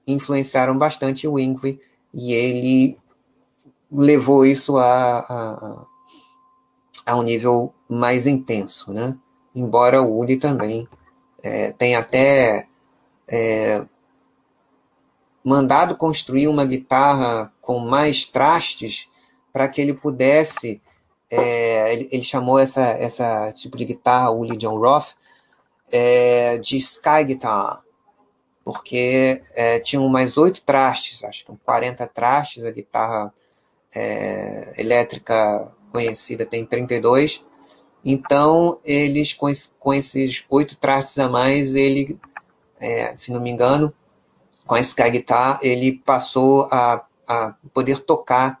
influenciaram bastante o Yngwie e ele levou isso a, a, a, um nível mais intenso, né? Embora o Uli também é, tenha até é, mandado construir uma guitarra com mais trastes para que ele pudesse é, ele, ele, chamou essa, essa tipo de guitarra, o Lee John Roth, é, de Sky Guitar, porque é, tinham mais oito trastes, acho que 40 trastes, a guitarra é, elétrica conhecida tem 32, então eles, com, com esses oito trastes a mais, ele, é, se não me engano, com a Sky Guitar, ele passou a, a poder tocar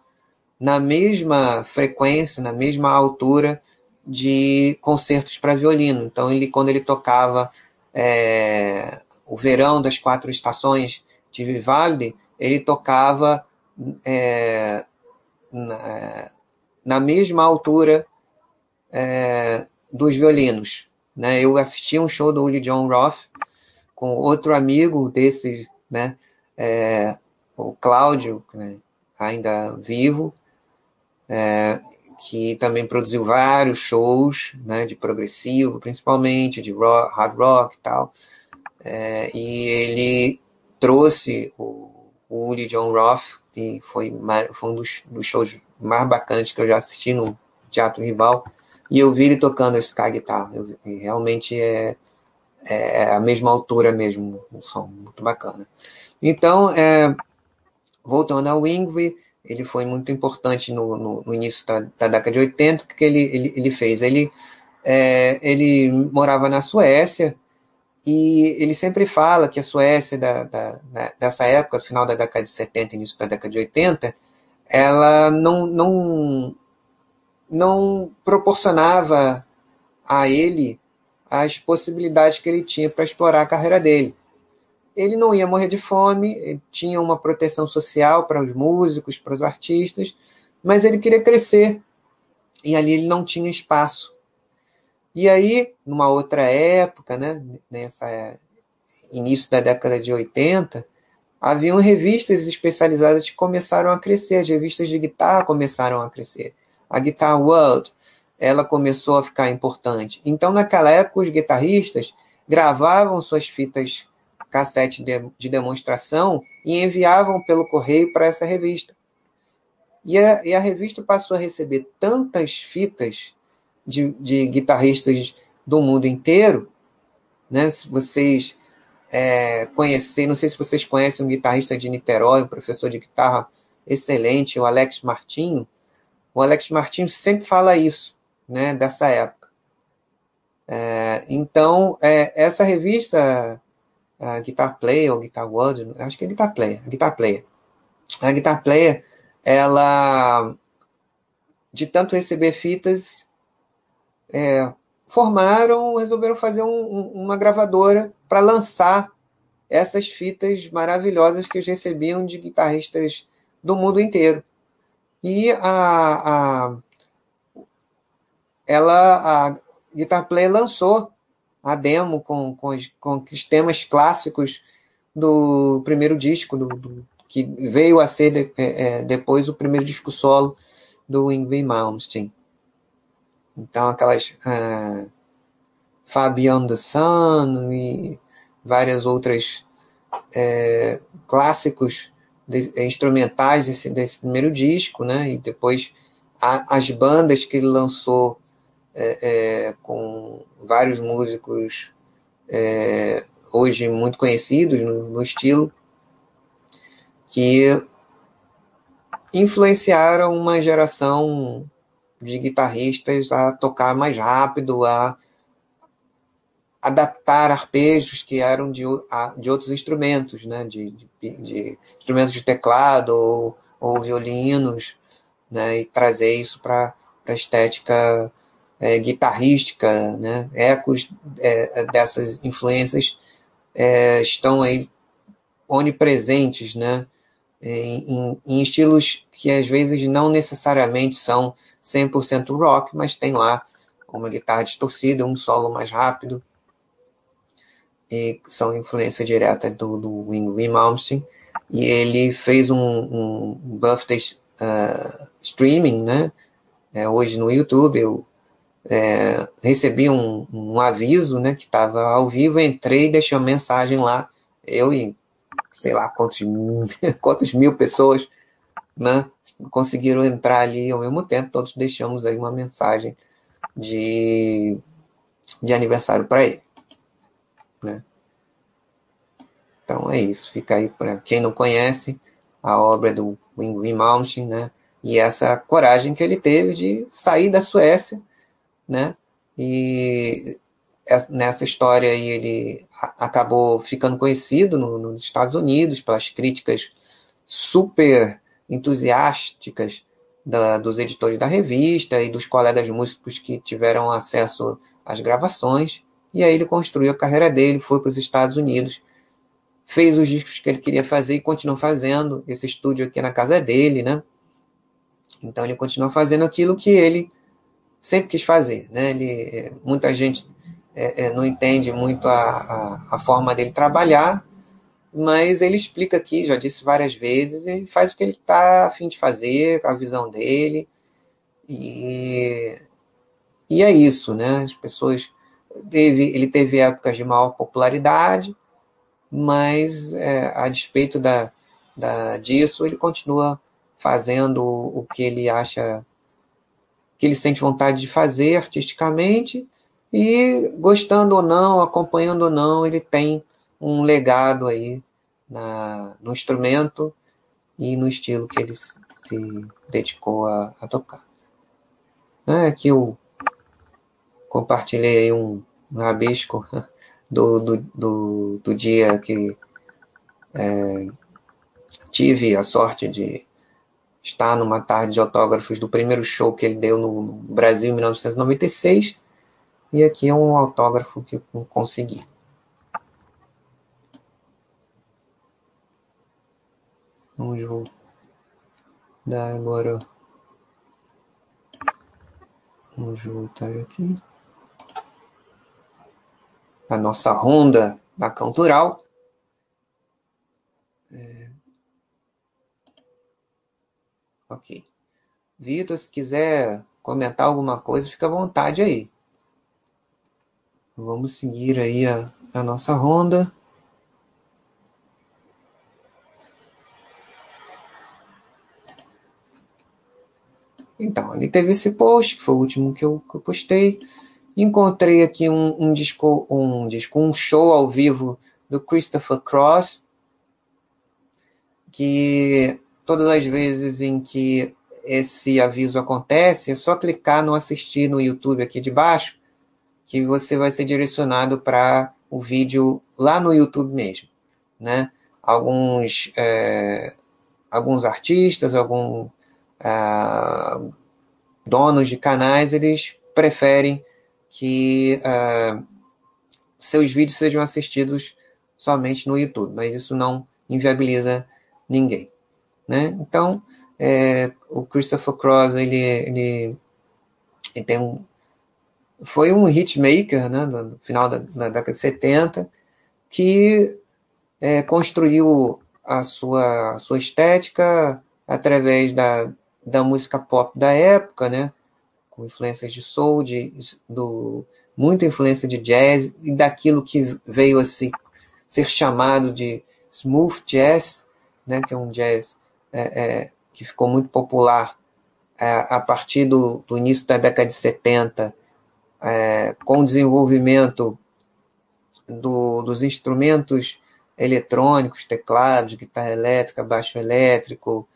na mesma frequência, na mesma altura de concertos para violino. Então, ele, quando ele tocava é, o Verão das Quatro Estações de Vivaldi, ele tocava é, na, na, mesma altura é, dos violinos. Né? Eu assisti um show do John Roth com outro amigo desses, né? É, o Cláudio, né? ainda vivo, é, que também produziu vários shows, né, de progressivo, principalmente, de rock, hard rock e tal. É, e ele trouxe o, o Uli John Roth, que foi, foi um dos, dos, shows mais bacanas que eu já assisti no Teatro Rival, e eu vi ele tocando esse Sky Guitar. Eu, realmente é, é a mesma altura mesmo, um som muito bacana. Então, é, voltando ao Wingwe, ele foi muito importante no, no, no início da, da, década de 80, o que ele, ele, ele fez? Ele, é, ele morava na Suécia e ele sempre fala que a Suécia da, da, dessa época, final da década de 70 início da década de 80, ela não, não, não proporcionava a ele as possibilidades que ele tinha para explorar a carreira dele ele não ia morrer de fome, tinha uma proteção social para os músicos, para os artistas, mas ele queria crescer e ali ele não tinha espaço. E aí, numa outra época, né, nessa início da década de 80, haviam revistas especializadas que começaram a crescer, as revistas de guitarra começaram a crescer. A Guitar World, ela começou a ficar importante. Então, naquela época, os guitarristas gravavam suas fitas cassete de, de demonstração e enviavam pelo correio para essa revista. E a, e a, revista passou a receber tantas fitas de, de guitarristas do mundo inteiro, né? Se vocês é, conhecerem, não sei se vocês conhecem um guitarrista de Niterói, um professor de guitarra excelente, o Alex Martinho. O Alex Martinho sempre fala isso, né? Dessa época. É, então, é, essa revista a Guitar Player ou Guitar World, acho que é Guitar Player, Guitar Player. A Guitar Player, ela, de tanto receber fitas, é, formaram, resolveram fazer um, uma gravadora para lançar essas fitas maravilhosas que eles recebiam de guitarristas do mundo inteiro. E a, a ela a Guitar Play lançou a demo com, com, os, com os temas clássicos do primeiro disco, do, do que veio a ser de, é, é depois o primeiro disco solo do Yngwie Malmsteen. Então, aquelas uh, Far Beyond the Sun e várias outras é, clássicos de, instrumentais desse, desse primeiro disco, né? E depois a, as bandas que ele lançou é, é, com vários músicos é, hoje muito conhecidos no, no estilo, que influenciaram uma geração de guitarristas a tocar mais rápido, a adaptar arpejos que eram de, de outros instrumentos, né? de, de, de instrumentos de teclado ou, ou violinos, né? e trazer isso para a estética é, guitarrística, né? Ecos é, dessas influências é, estão aí onipresentes, né? Em, em, estilos que às vezes não necessariamente são 100% rock, mas tem lá uma guitarra distorcida, um solo mais rápido, e são influência direta do, do Yngwie Malmsteen, e ele fez um, um birthday uh, streaming, né, é, hoje no YouTube, eu é, recebi um, um, aviso, né, que estava ao vivo, entrei e deixei uma mensagem lá, eu e sei lá quantos, quantos mil pessoas, né, conseguiram entrar ali ao mesmo tempo, todos deixamos aí uma mensagem de, de aniversário para ele, né. Então é isso, fica aí para quem não conhece a obra do Wim Malmsteen, né, e essa coragem que ele teve de sair da Suécia né? E nessa história aí ele acabou ficando conhecido no, nos Estados Unidos pelas críticas super entusiásticas da, dos editores da revista e dos colegas músicos que tiveram acesso às gravações. E aí ele construiu a carreira dele, foi para os Estados Unidos, fez os discos que ele queria fazer e continuou fazendo. Esse estúdio aqui na casa dele, né? Então ele continuou fazendo aquilo que ele sempre quis fazer. Né? Ele, muita gente é, é, não entende muito a, a, a, forma dele trabalhar, mas ele explica aqui, já disse várias vezes, ele faz o que ele está a fim de fazer, com a visão dele, e, e é isso, né? As pessoas. Teve, ele teve épocas de maior popularidade, mas é, a despeito da, da, disso, ele continua fazendo o que ele acha que ele sente vontade de fazer artisticamente e gostando ou não, acompanhando ou não, ele tem um legado aí na, no instrumento e no estilo que ele se dedicou a, a tocar. Né, aqui eu compartilhei um, um rabisco do, do, do, do dia que é, tive a sorte de está numa tarde de autógrafos do primeiro show que ele deu no Brasil em 1996. E aqui é um autógrafo que eu consegui. Vamos voltar agora. Vamos voltar aqui. A nossa ronda da Cantural. Ok. Vitor, se quiser comentar alguma coisa, fica à vontade aí. Vamos seguir aí a, a nossa ronda. Então, ali teve esse post, que foi o último que eu, que eu postei. Encontrei aqui um, um, disco, um disco, um show ao vivo do Christopher Cross, que todas as vezes em que esse aviso acontece, é só clicar no assistir no YouTube aqui de baixo, que você vai ser direcionado para o vídeo lá no YouTube mesmo, né? Alguns, é, alguns artistas, alguns é, donos de canais, eles preferem que uh, seus vídeos sejam assistidos somente no YouTube, mas isso não inviabiliza ninguém. Né? Então, é, o Christopher Cross ele, ele, ele, tem um, foi um hitmaker né, no final da, da década de 70 que é, construiu a sua, a sua estética através da, da música pop da época, né, com influências de soul, de, do, muita influência de jazz e daquilo que veio a se, ser chamado de smooth jazz, né, que é um jazz é, é, que ficou muito popular é, a partir do, do, início da década de 70, é, com o desenvolvimento do, dos instrumentos eletrônicos, teclados, guitarra elétrica, baixo elétrico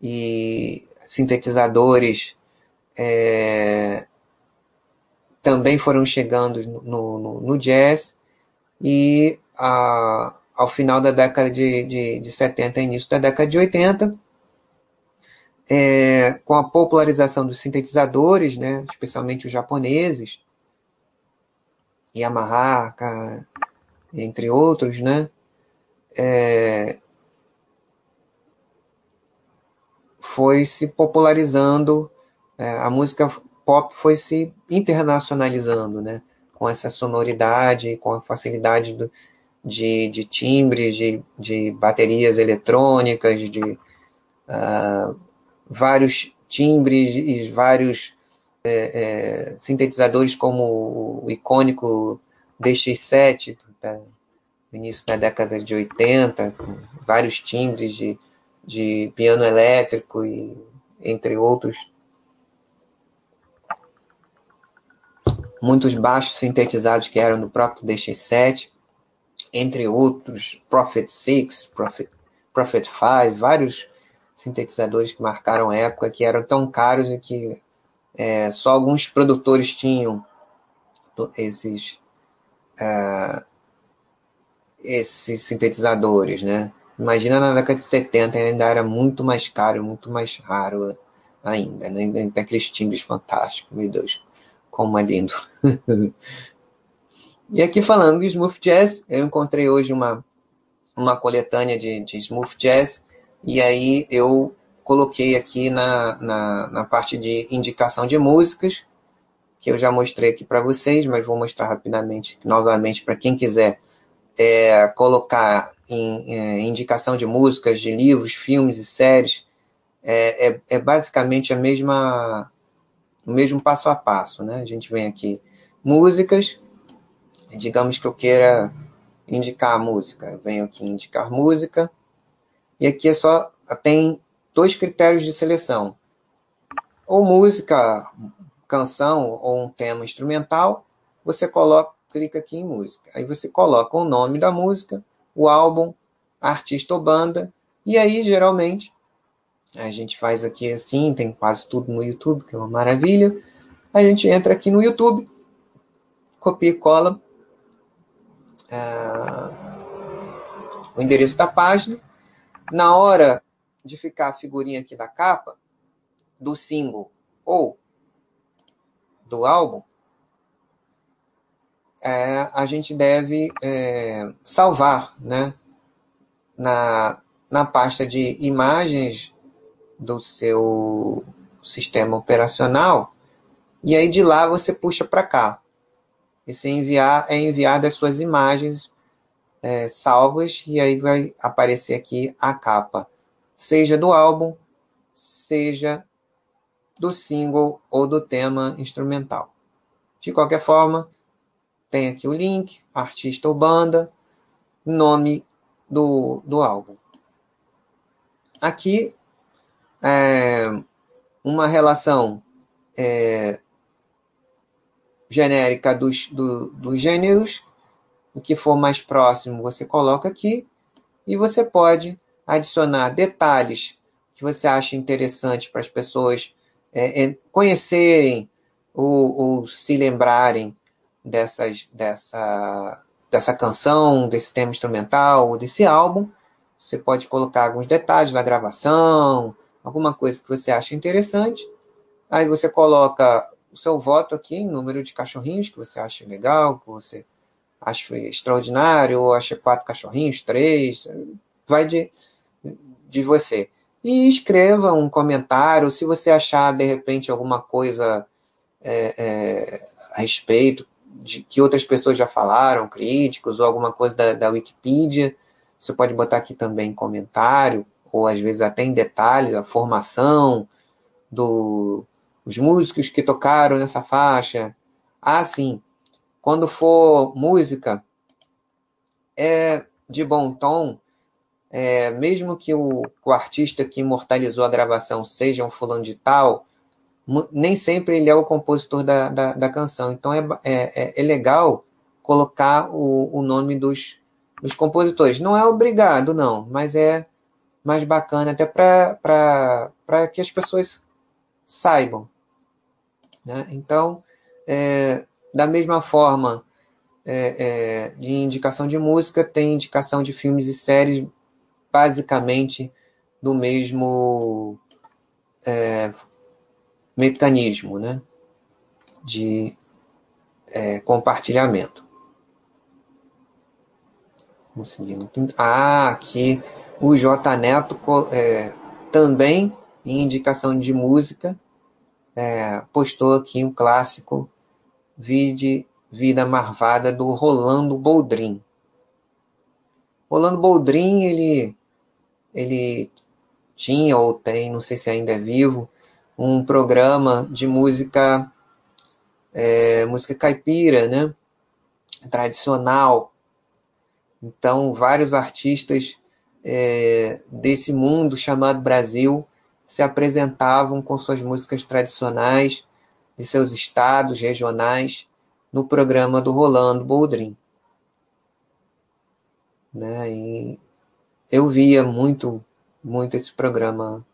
e sintetizadores é, também foram chegando no, no, no jazz. E a, ao final da década de, de, de 70 início da década de 80, é, com a popularização dos sintetizadores, né, especialmente os japoneses, Yamaha, entre outros, né, é, foi se popularizando, é, a música pop foi se internacionalizando, né? Com essa sonoridade, com a facilidade do, de, de timbres, de, de baterias eletrônicas, de uh, vários timbres e vários é, é, sintetizadores como o icônico DX7 tá? início da década de 80, com vários timbres de, de piano elétrico e entre outros muitos baixos sintetizados que eram do próprio DX7, entre outros, Prophet 6, Prophet, Prophet 5, vários sintetizadores que marcaram época, que eram tão caros e que é, só alguns produtores tinham esses, uh, esses sintetizadores, né? Imagina na década de 70 ainda era muito mais caro, muito mais raro ainda, né? Tem aqueles timbres fantásticos, meu Deus como é lindo. e aqui falando de smooth jazz, eu encontrei hoje uma, uma coletânea de, de smooth jazz, e aí eu coloquei aqui na, na, na parte de indicação de músicas, que eu já mostrei aqui para vocês, mas vou mostrar rapidamente, novamente, para quem quiser é, colocar em, é, indicação de músicas, de livros, filmes e séries, é, é, é basicamente a mesma o mesmo passo a passo, né? A gente vem aqui, músicas, digamos que eu queira indicar a música, eu venho aqui indicar música, e aqui é só, tem dois critérios de seleção, ou música, canção, ou um tema instrumental, você coloca, clica aqui em música, aí você coloca o nome da música, o álbum, artista ou banda, e aí geralmente a gente faz aqui assim, tem quase tudo no YouTube, que é uma maravilha. A gente entra aqui no YouTube, copia e cola uh, o endereço da página. Na hora de ficar a figurinha aqui da capa, do single ou do álbum, é, a gente deve é, salvar né, na, na pasta de imagens do seu sistema operacional e aí de lá você puxa para cá. Esse enviar é enviar as suas imagens é, salvas e aí vai aparecer aqui a capa, seja do álbum, seja do single ou do tema instrumental. De qualquer forma, tem aqui o link, artista ou banda, nome do, do álbum. Aqui é, uma relação é, genérica dos, do, dos gêneros, o que for mais próximo você coloca aqui, e você pode adicionar detalhes que você acha interessante para as pessoas é, é, conhecerem ou, ou, se lembrarem dessas, dessa, dessa canção, desse tema instrumental ou desse álbum. Você pode colocar alguns detalhes da gravação, alguma coisa que você acha interessante. Aí você coloca o seu voto aqui número de cachorrinhos que você acha legal, que você acha extraordinário, ou acha quatro cachorrinhos, três, vai de, de você. E escreva um comentário, se você achar de repente alguma coisa é, é, a respeito de que outras pessoas já falaram, críticos, ou alguma coisa da, da Wikipedia, você pode botar aqui também comentário, ou às vezes até em detalhes, a formação do, os músicos que tocaram nessa faixa. Ah, sim. Quando for música é de bom tom, é, mesmo que o, o, artista que imortalizou a gravação seja um fulano de tal, nem sempre ele é o compositor da, da, da canção. Então é, é, é, legal colocar o, o nome dos, dos compositores. Não é obrigado, não, mas é mais bacana até para que as pessoas saibam. Né? Então, é, da mesma forma é, é, de indicação de música, tem indicação de filmes e séries basicamente do mesmo é, mecanismo né? de é, compartilhamento. Ah, aqui o J Neto é, também em indicação de música é, postou aqui um clássico Vide Vida Marvada do Rolando Boldrin. Rolando Boldrin, ele, ele tinha ou tem, não sei se ainda é vivo, um programa de música, é, música caipira, né? Tradicional. Então, vários artistas é, desse mundo chamado Brasil se apresentavam com suas músicas tradicionais de seus estados regionais no programa do Rolando Boldrin. Né? E eu via muito, muito esse programa.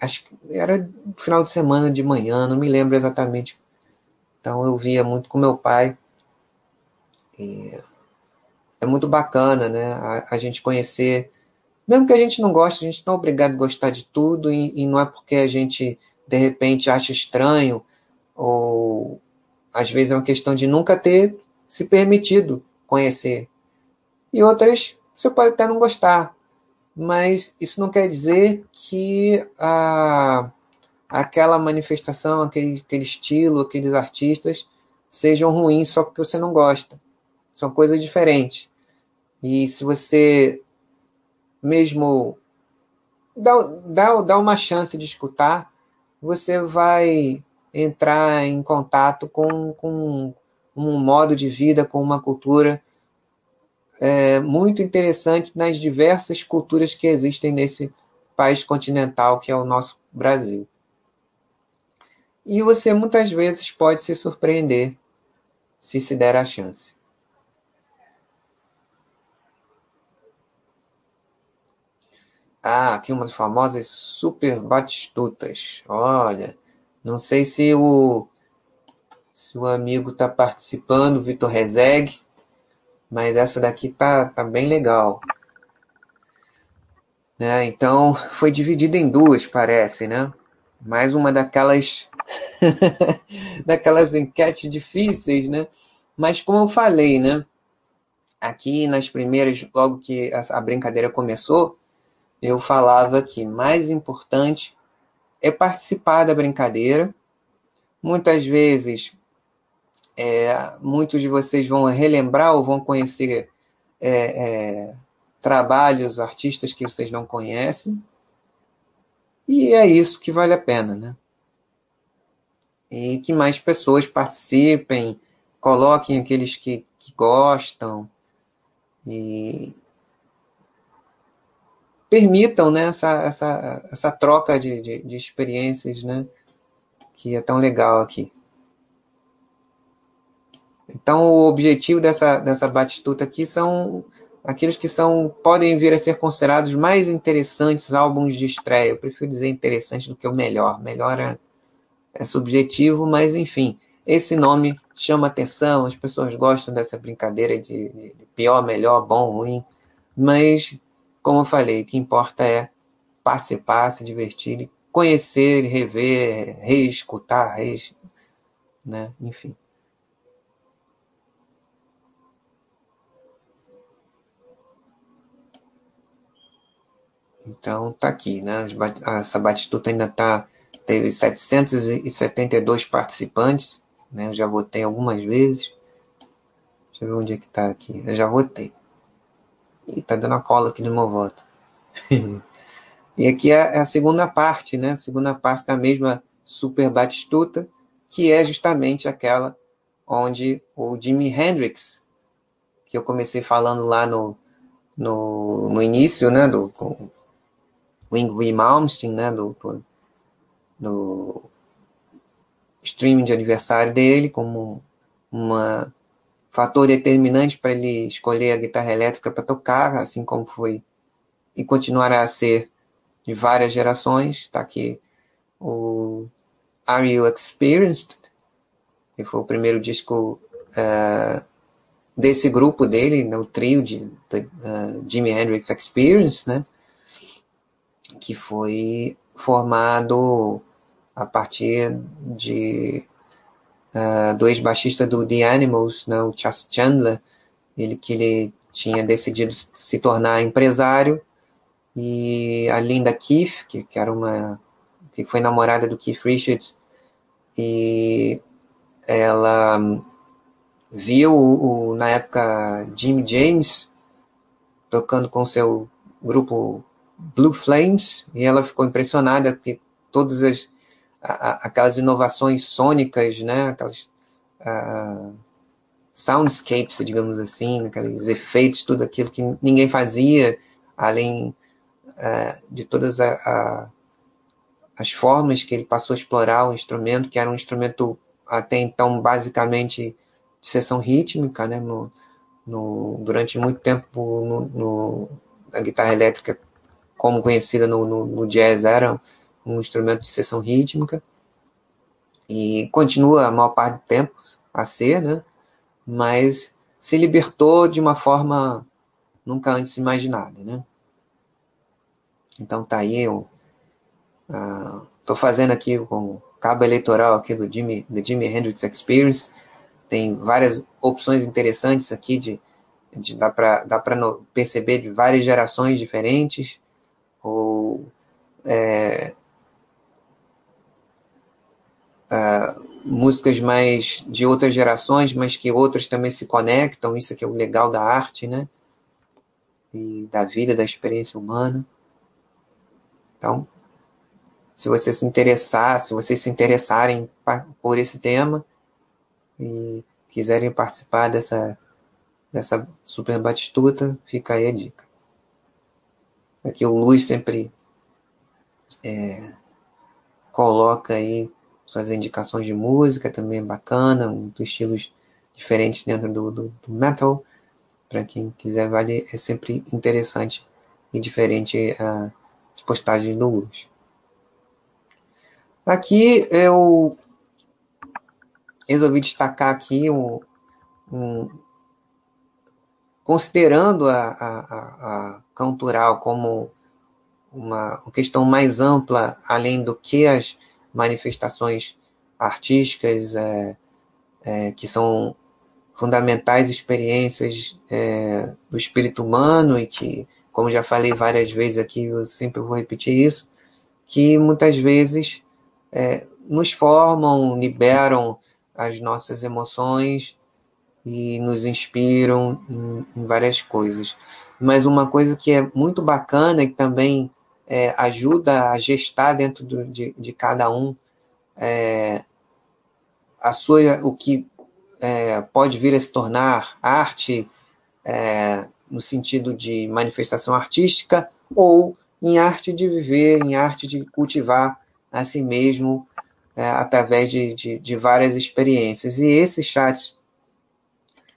Acho que era final de semana de manhã, não me lembro exatamente. Então eu via muito com meu pai. E é muito bacana, né? A, a gente conhecer mesmo que a gente não goste, a gente não é obrigado a gostar de tudo e, e não é porque a gente, de repente, acha estranho ou às vezes é uma questão de nunca ter se permitido conhecer. E outras você pode até não gostar, mas isso não quer dizer que a, aquela manifestação, aquele, aquele estilo, aqueles artistas sejam ruins só porque você não gosta. São coisas diferentes. E se você mesmo dá, dá, dá uma chance de escutar, você vai entrar em contato com, com um modo de vida, com uma cultura é, muito interessante nas diversas culturas que existem nesse país continental que é o nosso Brasil. E você muitas vezes pode se surpreender se se der a chance. Ah, aqui umas famosas super batistutas. Olha, não sei se o se o amigo está participando, Vitor Rezeg, mas essa daqui tá, tá bem legal. Né? Então, foi dividida em duas, parece, né? Mais uma daquelas daquelas enquetes difíceis, né? Mas como eu falei, né? Aqui nas primeiras, logo que a brincadeira começou, eu falava que mais importante é participar da brincadeira. Muitas vezes, é, muitos de vocês vão relembrar ou vão conhecer é, é, trabalhos, artistas que vocês não conhecem. E é isso que vale a pena, né? E que mais pessoas participem, coloquem aqueles que, que gostam. E, permitam né, essa, essa, essa troca de, de, de experiências né, que é tão legal aqui. Então, o objetivo dessa, dessa batistuta aqui são aqueles que são podem vir a ser considerados mais interessantes álbuns de estreia. Eu prefiro dizer interessante do que o melhor. Melhor é, é subjetivo, mas enfim, esse nome chama atenção, as pessoas gostam dessa brincadeira de, de pior, melhor, bom, ruim, mas como eu falei, o que importa é participar, se divertir, conhecer, rever, reescutar, né? Enfim. Então tá aqui, né? Essa batistuta ainda tá teve 772 participantes, né? Eu já votei algumas vezes. Deixa eu ver onde é que tá aqui. Eu já votei. E tá dando a cola aqui no meu voto. e aqui é, é a segunda parte, né? A segunda parte da mesma Super Batistuta, que é justamente aquela onde o Jimi Hendrix, que eu comecei falando lá no, no, no início, né? Do, com Wing Malmsteen, né? Do, do, streaming de aniversário dele, como uma fator determinante para ele escolher a guitarra elétrica para tocar, assim como foi e continuará a ser de várias gerações. Está aqui o Are You Experienced? Que foi o primeiro disco uh, desse grupo dele, né, o trio de, de uh, Jimi Hendrix Experience, né? Que foi formado a partir de uh, do ex-baixista do The Animals, né, o Chas Chandler, ele que ele tinha decidido se tornar empresário, e a Linda Keith, que, que era uma que foi namorada do Keith Richards, e ela viu o, na época Jim James tocando com seu grupo Blue Flames e ela ficou impressionada porque todas as aquelas inovações sônicas, né, aquelas uh, soundscapes, digamos assim, aqueles efeitos, tudo aquilo que ninguém fazia, além uh, de todas a, a, as formas que ele passou a explorar o instrumento, que era um instrumento até então basicamente de sessão rítmica, né, no, no, durante muito tempo no, no, a guitarra elétrica, como conhecida no, no, no jazz, era um instrumento de sessão rítmica e continua a maior parte do tempo a ser, né? Mas se libertou de uma forma nunca antes imaginada, né? Então tá aí, eu uh, tô fazendo aqui com o cabo eleitoral aqui do Jimmy, do Jimi Hendrix Experience, tem várias opções interessantes aqui de, de dá para dá para perceber de várias gerações diferentes ou é, uh, músicas mais de outras gerações, mas que outras também se conectam. Isso que é o legal da arte, né? E da vida, da experiência humana. Então, se você se interessar, se vocês se interessarem por esse tema e quiserem participar dessa, dessa super batistuta, fica aí a dica. Aqui o Luiz sempre é, coloca aí suas indicações de música também é bacana, um dos estilos diferentes dentro do, do, do metal. Para quem quiser, vale, é sempre interessante e diferente uh, as postagens do Luz. Aqui eu resolvi destacar aqui um, um considerando a, a, a, como uma, uma questão mais ampla, além do que as manifestações artísticas é, é, que são fundamentais experiências é, do espírito humano e que, como já falei várias vezes aqui, eu sempre vou repetir isso, que muitas vezes é, nos formam, liberam as nossas emoções e nos inspiram em, em, várias coisas. Mas uma coisa que é muito bacana e que também é, ajuda a gestar dentro do, de, de cada um é, a sua, o que é, pode vir a se tornar arte é, no sentido de manifestação artística ou em arte de viver, em arte de cultivar a si mesmo é, através de, de, de várias experiências. E esses chats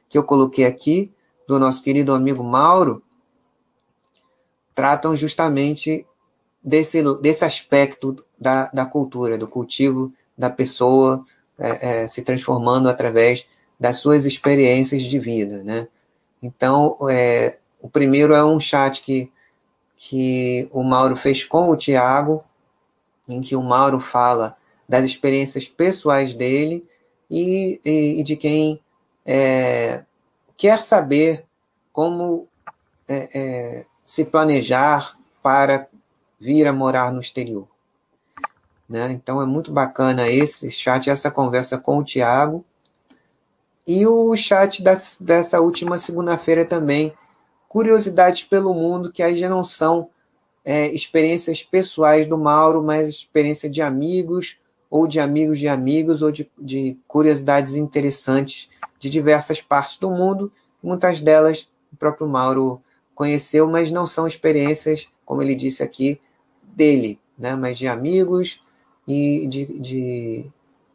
que eu coloquei aqui, do nosso querido amigo Mauro, tratam justamente desse, desse aspecto da, da cultura, do cultivo da pessoa é, é, se transformando através das suas experiências de vida, né? Então, é, o primeiro é um chat que, que o Mauro fez com o Tiago, em que o Mauro fala das experiências pessoais dele e, e, e de quem é, quer saber como é, é, se planejar para vir a morar no exterior. Né? Então é muito bacana esse chat, essa conversa com o Tiago. E o chat das, dessa última segunda-feira também. Curiosidades pelo mundo, que aí já não são é, experiências pessoais do Mauro, mas experiência de amigos, ou de amigos de amigos, ou de, de curiosidades interessantes de diversas partes do mundo. Muitas delas o próprio Mauro conheceu, mas não são experiências, como ele disse aqui, dele, né? mas de amigos e de, de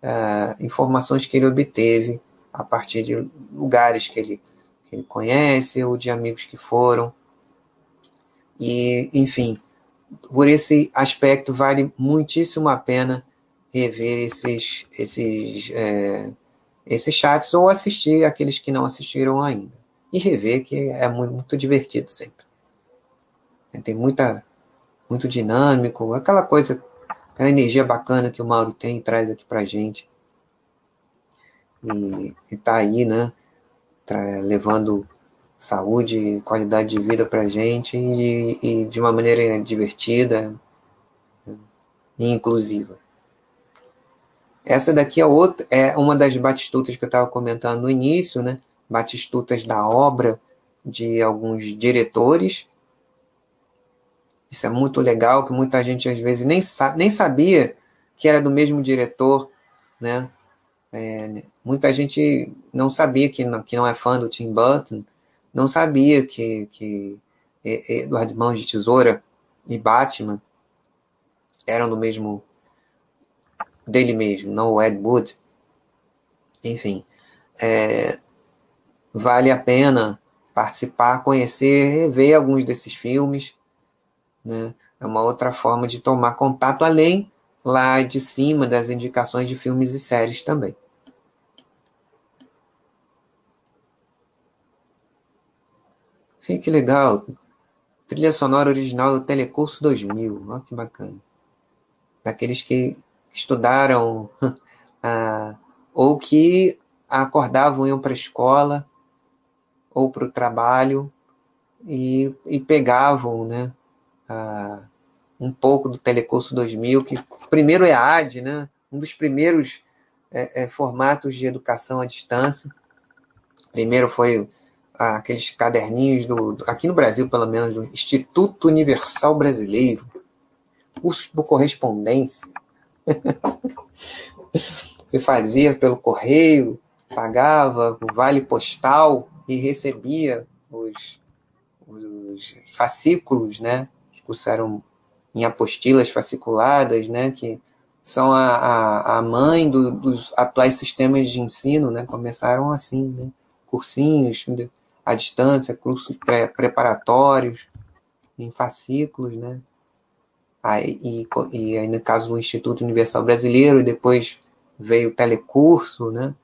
uh, informações que ele obteve a partir de lugares que ele, que ele conhece ou de amigos que foram. E, enfim, por esse aspecto, vale muitíssimo a pena rever esses, esses, é, esses chats ou assistir aqueles que não assistiram ainda. E rever, que é muito, muito divertido sempre. Tem muita, muito dinâmico, aquela coisa aquela energia bacana que o Mauro tem e traz aqui pra gente. E, está aí, né? levando saúde e qualidade de vida pra gente e, e de uma maneira divertida e inclusiva. Essa daqui é, outra, é uma das batistutas que eu estava comentando no início, né? Batistutas da obra de alguns diretores isso é muito legal, que muita gente às vezes nem, sa nem sabia que era do mesmo diretor, né? É, muita gente não sabia que não, que não é fã do Tim Burton, não sabia que, que Eduardo Mãos de Tesoura e Batman eram do mesmo dele mesmo, não o Ed Wood. Enfim, é, vale a pena participar, conhecer, ver alguns desses filmes. Né? É uma outra forma de tomar contato, além lá de cima das indicações de filmes e séries também. Fique legal. Trilha sonora original do Telecurso 2000. Olha que bacana. Daqueles que estudaram ah, ou que acordavam, iam para a escola ou para o trabalho e, e pegavam né, uh, um pouco do Telecurso 2000, que primeiro é a AD, né? um dos primeiros é, é, formatos de educação à distância. Primeiro foi ah, aqueles caderninhos do, do, aqui no Brasil, pelo menos, do Instituto Universal Brasileiro, curso por correspondência. Você fazia pelo correio, pagava o vale postal e recebia os, os fascículos, né, eram em apostilas fasciculadas, né, que são a, a, a mãe do, dos atuais sistemas de ensino, né, começaram assim, né, cursinhos à distância, cursos pré, preparatórios, em fascículos, né, aí, e, e aí no caso do Instituto Universal Brasileiro, e depois veio o telecurso, né,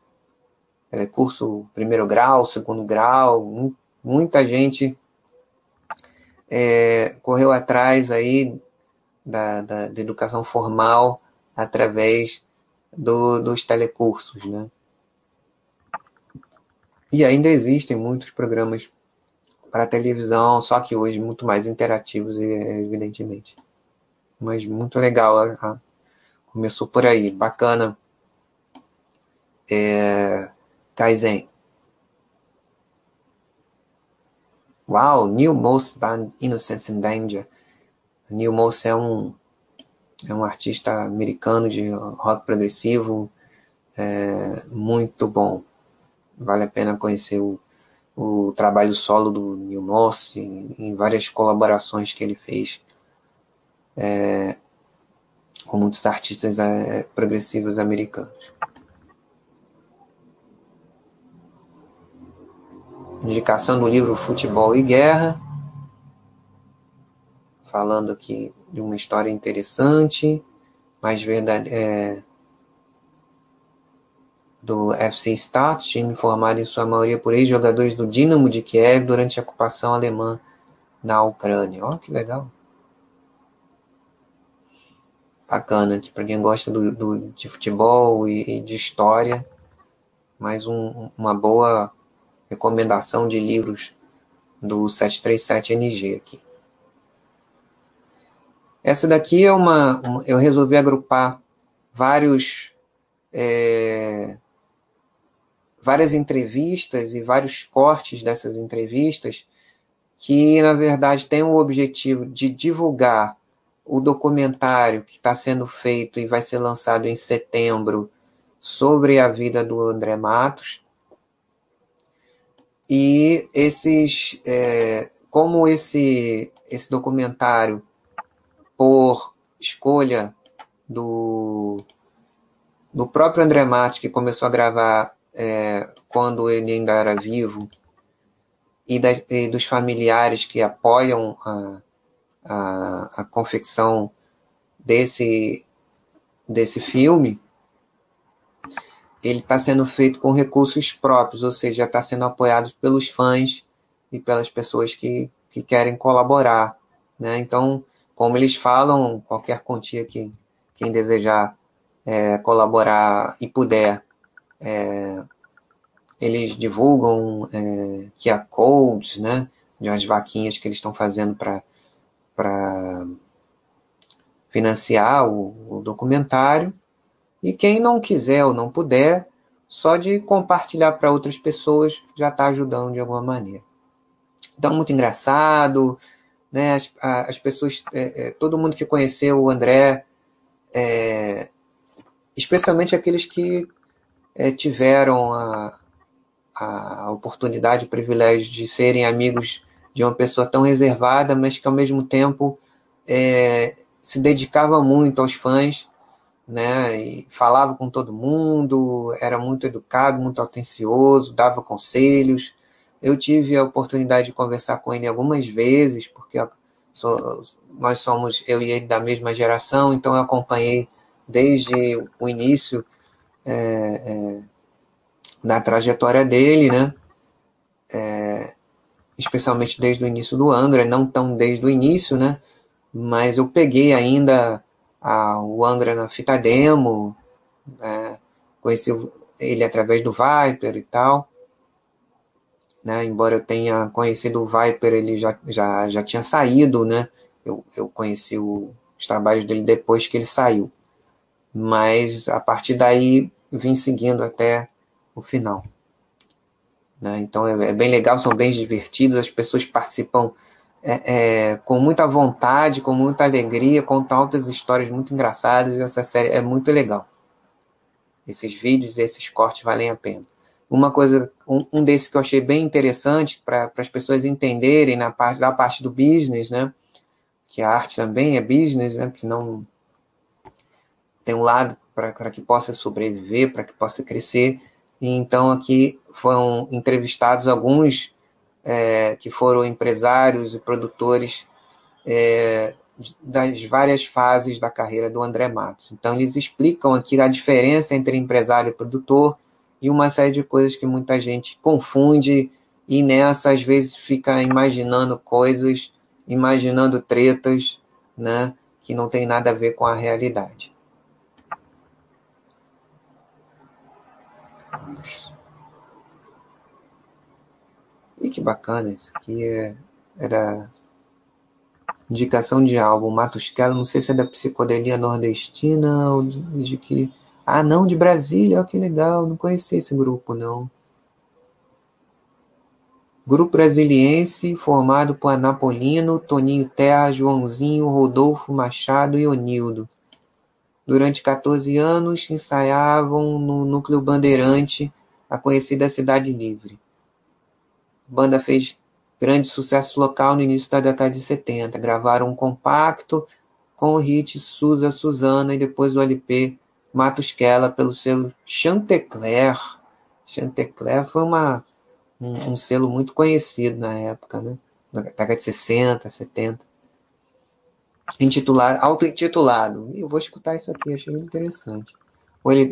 telecurso primeiro grau, segundo grau, muita gente é, correu atrás aí da, da, da, educação formal através do, dos telecursos, né? E ainda existem muitos programas para televisão, só que hoje muito mais interativos, evidentemente. Mas muito legal, começou por aí, bacana. É, Kaizen. Wow, Neil Most Band Innocence and Danger. Neil Most é um, é um artista americano de rock progressivo é, muito bom. Vale a pena conhecer o, o trabalho solo do Neil Moss em, em várias colaborações que ele fez é, com muitos artistas é, progressivos americanos. indicação do livro Futebol e Guerra, falando aqui de uma história interessante, mais verdade, é, do FC Start, time formado em sua maioria por ex-jogadores do Dinamo de Kiev durante a ocupação alemã na Ucrânia. Oh, que legal. Bacana, para quem gosta do, do, de futebol e, e de história, mais um, uma boa recomendação de livros do 737NG aqui. Essa daqui é uma, uma eu resolvi agrupar vários é, várias entrevistas e vários cortes dessas entrevistas que, na verdade, têm o objetivo de divulgar o documentário que está sendo feito e vai ser lançado em setembro sobre a vida do André Matos. E esses, é, como esse, esse documentário, por escolha do, do próprio André Matos, que começou a gravar é, quando ele ainda era vivo, e, da, e dos familiares que apoiam a, a, a confecção desse, desse filme, ele está sendo feito com recursos próprios, ou seja, está sendo apoiado pelos fãs e pelas pessoas que, que querem colaborar. Né? Então, como eles falam, qualquer quantia que quem desejar é, colaborar e puder, é, eles divulgam é, QR codes, né, de umas vaquinhas que eles estão fazendo para financiar o, o documentário. E quem não quiser ou não puder, só de compartilhar para outras pessoas já está ajudando de alguma maneira. Então, muito engraçado, né? As, as pessoas, é, é, todo mundo que conheceu o André, é, especialmente aqueles que é, tiveram a, a oportunidade, o privilégio de serem amigos de uma pessoa tão reservada, mas que ao mesmo tempo é, se dedicava muito aos fãs né? E falava com todo mundo, era muito educado, muito atencioso, dava conselhos. Eu tive a oportunidade de conversar com ele algumas vezes, porque nós somos, eu e ele, da mesma geração, então eu acompanhei desde o início é, é, da trajetória dele, né? É, especialmente desde o início do Angra, não tão desde o início, né? Mas eu peguei ainda a, o Angra na fita demo, né? conheci ele através do Viper e tal. Né? Embora eu tenha conhecido o Viper, ele já, já, já tinha saído, né? Eu, eu conheci o, os trabalhos dele depois que ele saiu. Mas a partir daí vim seguindo até o final. Né? Então é, é bem legal, são bem divertidos, as pessoas participam é, é, com muita vontade, com muita alegria, contam outras histórias muito engraçadas essa série é muito legal. Esses vídeos esses cortes valem a pena. Uma coisa, um, um desses que eu achei bem interessante para as pessoas entenderem na parte da parte do business, né? Que a arte também é business, né? Senão tem um lado para que possa sobreviver, para que possa crescer. Então aqui foram entrevistados alguns é, que foram empresários e produtores é, das várias fases da carreira do André Matos. Então, eles explicam aqui a diferença entre empresário e produtor e uma série de coisas que muita gente confunde e nessa, às vezes, fica imaginando coisas, imaginando tretas, né, que não tem nada a ver com a realidade. E que bacana, isso aqui é, era indicação de álbum Matusquela, não sei se é da psicodelia nordestina ou de que. Ah, não, de Brasília, olha que legal, não conhecia esse grupo, não. Grupo brasiliense formado por Anapolino, Toninho Terra, Joãozinho, Rodolfo Machado e Onildo. Durante 14 anos ensaiavam no Núcleo Bandeirante, a conhecida Cidade Livre. A banda fez grande sucesso local no início da década de 70. Gravaram um compacto com o hit Suza Suzana e depois o LP Matusquela pelo selo Chantecler. Chantecler foi uma, um, um, selo muito conhecido na época, né? Na década de 60, 70. Intitulado, auto-intitulado. Eu vou escutar isso aqui, achei interessante.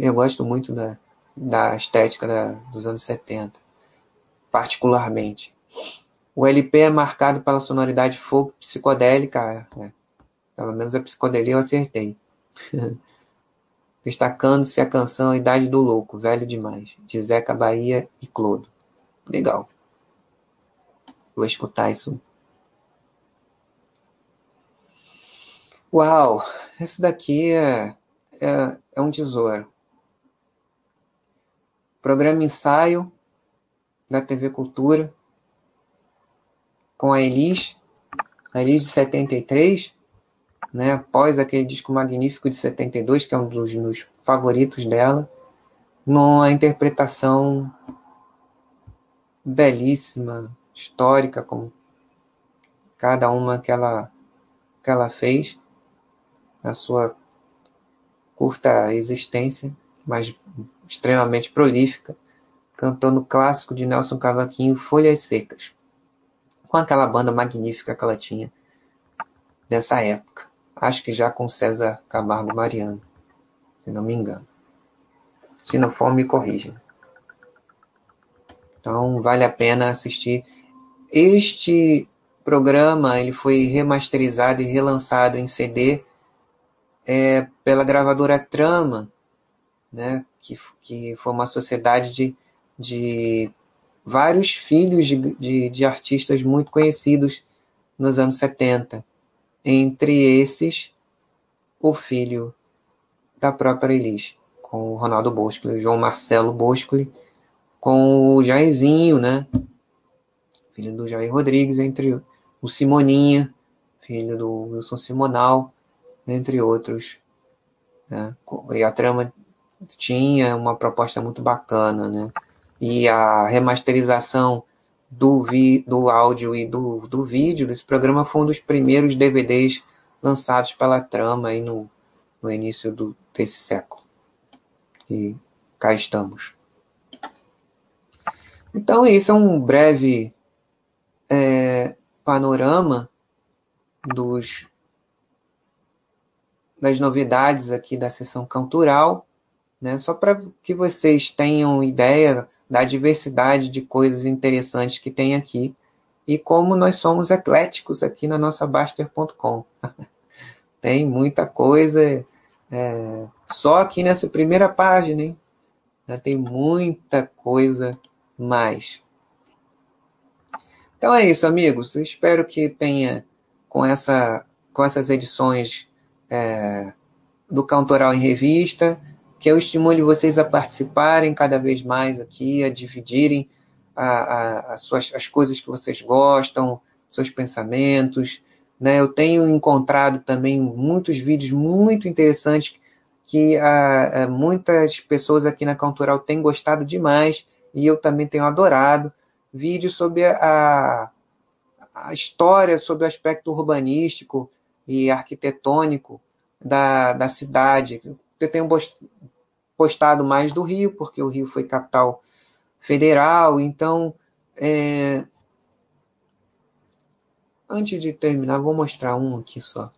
Eu gosto muito da, da estética da, dos anos 70 particularmente. O LP é marcado pela sonoridade folk psicodélica, é, pelo menos a psicodelia eu acertei. destacando-se a canção A Idade do Louco, Velho Demais, de Zeca Bahia e Clodo. Legal. Vou escutar isso. Uau, esse daqui é, é, é um tesouro. Programa Ensaio da TV Cultura com a Elis, a Elis de 73, né, após aquele disco magnífico de 72, que é um dos meus favoritos dela, numa interpretação belíssima, histórica, como cada uma que ela, que ela fez na sua curta existência, mas extremamente prolífica, cantando o clássico de Nelson Cavaquinho, Folhas Secas, com aquela banda magnífica que ela tinha dessa época. Acho que já com César Camargo Mariano, se não me engano. Se não for, me corrijam. Então, vale a pena assistir. Este programa ele foi remasterizado e relançado em CD é, pela gravadora Trama, né, que, que foi uma sociedade de, de vários filhos de, de, de artistas muito conhecidos nos anos 70. Entre esses, o filho da própria Elis, com o Ronaldo Boscoli, João Marcelo Boscoli, com o Jairzinho, né? Filho do Jair Rodrigues, entre o Simoninha, filho do Wilson Simonal, entre outros. Né? E a trama tinha uma proposta muito bacana, né? E a remasterização do, vi, do áudio e do, do vídeo desse programa foi um dos primeiros DVDs lançados pela trama aí no, no início do, desse século. E cá estamos. Então, isso é um breve é, panorama dos, das novidades aqui da sessão cultural né? Só para que vocês tenham ideia da diversidade de coisas interessantes que tem aqui e como nós somos ecléticos aqui na nossa Baster.com. tem muita coisa é, só aqui nessa primeira página, hein? Tem muita coisa mais. Então é isso, amigos. Eu espero que tenha com essa com essas edições é, do Cantoral em Revista que eu estimule vocês a participarem cada vez mais aqui, a dividirem a, a, a suas, as coisas que vocês gostam, seus pensamentos. Né? Eu tenho encontrado também muitos vídeos muito interessantes que a, muitas pessoas aqui na Cultural têm gostado demais e eu também tenho adorado. Vídeos sobre a, a história, sobre o aspecto urbanístico e arquitetônico da, da cidade. Eu tenho postado mais do Rio, porque o Rio foi capital federal, então. É... Antes de terminar, vou mostrar um aqui só.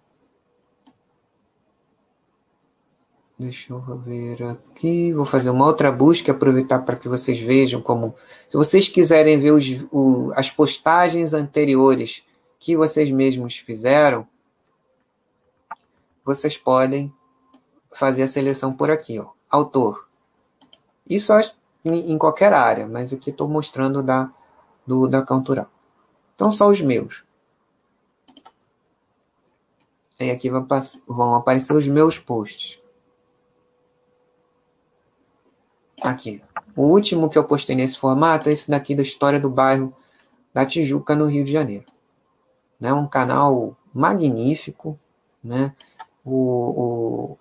Deixa eu ver aqui. Vou fazer uma outra busca, aproveitar para que vocês vejam como. Se vocês quiserem ver os, o, as postagens anteriores que vocês mesmos fizeram, vocês podem fazer a seleção por aqui. Ó autor. Isso em qualquer área, mas aqui estou mostrando da, do, da Cantural. Então, só os meus. Aí aqui vão, vão aparecer os meus posts. Aqui. O último que eu postei nesse formato é esse daqui da história do bairro da Tijuca, no Rio de Janeiro. Né? Um canal magnífico. Né? O,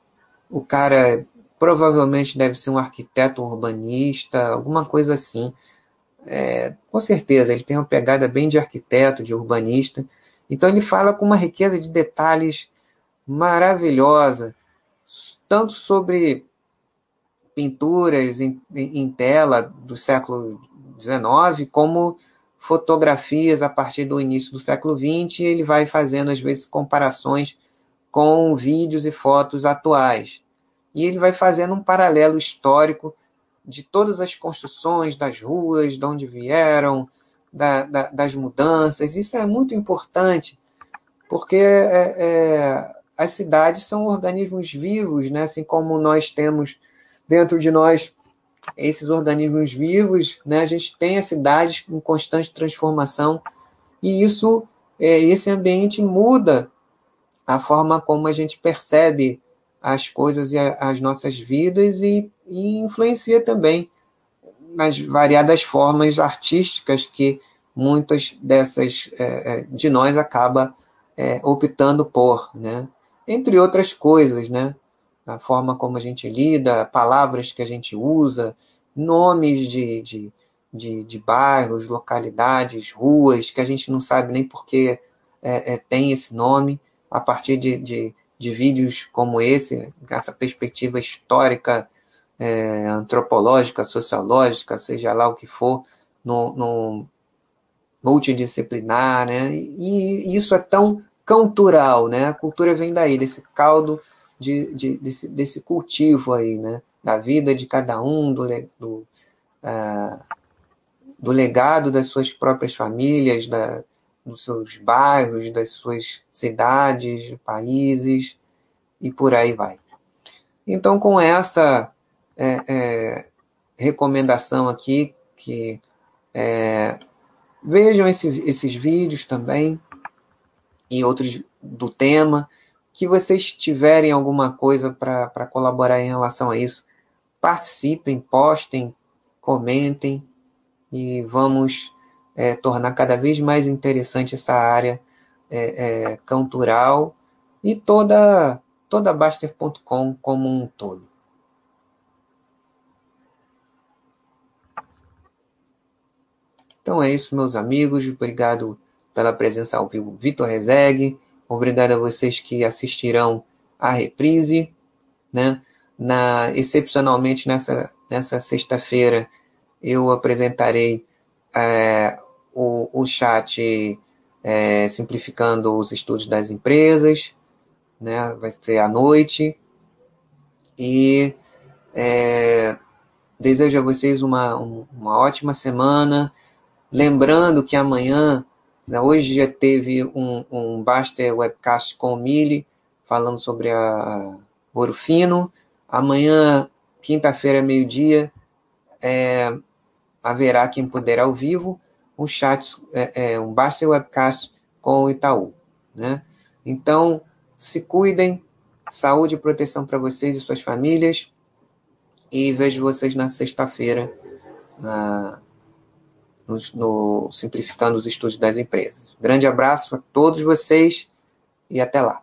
o, o cara provavelmente deve ser um arquiteto urbanista, alguma coisa assim. É, com certeza, ele tem uma pegada bem de arquiteto, de urbanista. Então ele fala com uma riqueza de detalhes maravilhosa, tanto sobre pinturas em, em tela do século XIX, como fotografias a partir do início do século XX. Ele vai fazendo, às vezes, comparações com vídeos e fotos atuais e ele vai fazendo um paralelo histórico de todas as construções, das ruas, de onde vieram, da, da, das mudanças. Isso é muito importante, porque é, é, as cidades são organismos vivos, né? assim como nós temos dentro de nós esses organismos vivos, né? a gente tem as cidades em constante transformação e isso, é, esse ambiente muda a forma como a gente percebe as coisas e a, as nossas vidas e, e influencia também nas variadas formas artísticas que muitas dessas é, é, de nós acaba é, optando por, né? Entre outras coisas, né? A forma como a gente lida, palavras que a gente usa, nomes de, de, de, de bairros, localidades, ruas, que a gente não sabe nem porque é, é, tem esse nome, a partir de, de, de vídeos como esse, essa perspectiva histórica, é, antropológica, sociológica, seja lá o que for, no, no multidisciplinar, né? E, e isso é tão cultural, né? A cultura vem daí, desse caldo de, de, desse, desse cultivo aí, né? Da vida de cada um, do, do, uh, do legado das suas próprias famílias, da, dos seus bairros, das suas cidades, países e por aí vai. Então, com essa é, é, recomendação aqui, que é, vejam esse, esses vídeos também e outros do tema. Que vocês tiverem alguma coisa para colaborar em relação a isso, participem, postem, comentem e vamos é, tornar cada vez mais interessante essa área é, é, cultural e toda toda Baster.com como um todo. Então é isso, meus amigos. Obrigado pela presença ao vivo, Vitor Rezegue. Obrigado a vocês que assistirão à reprise. Né? Na, excepcionalmente nessa, nessa sexta-feira, eu apresentarei é, o, o chat é, simplificando os estudos das empresas. Né? Vai ser à noite. E é, desejo a vocês uma, uma ótima semana. Lembrando que amanhã, né, hoje já teve um, um Baster Webcast com o Mili, falando sobre a Ouro Fino. Amanhã, quinta-feira, meio-dia, é, haverá quem puder ao vivo um chat, é, é, um Baster Webcast com o Itaú. Né? Então, se cuidem, saúde e proteção para vocês e suas famílias. E vejo vocês na sexta-feira no, no Simplificando os Estudos das Empresas. Grande abraço a todos vocês e até lá.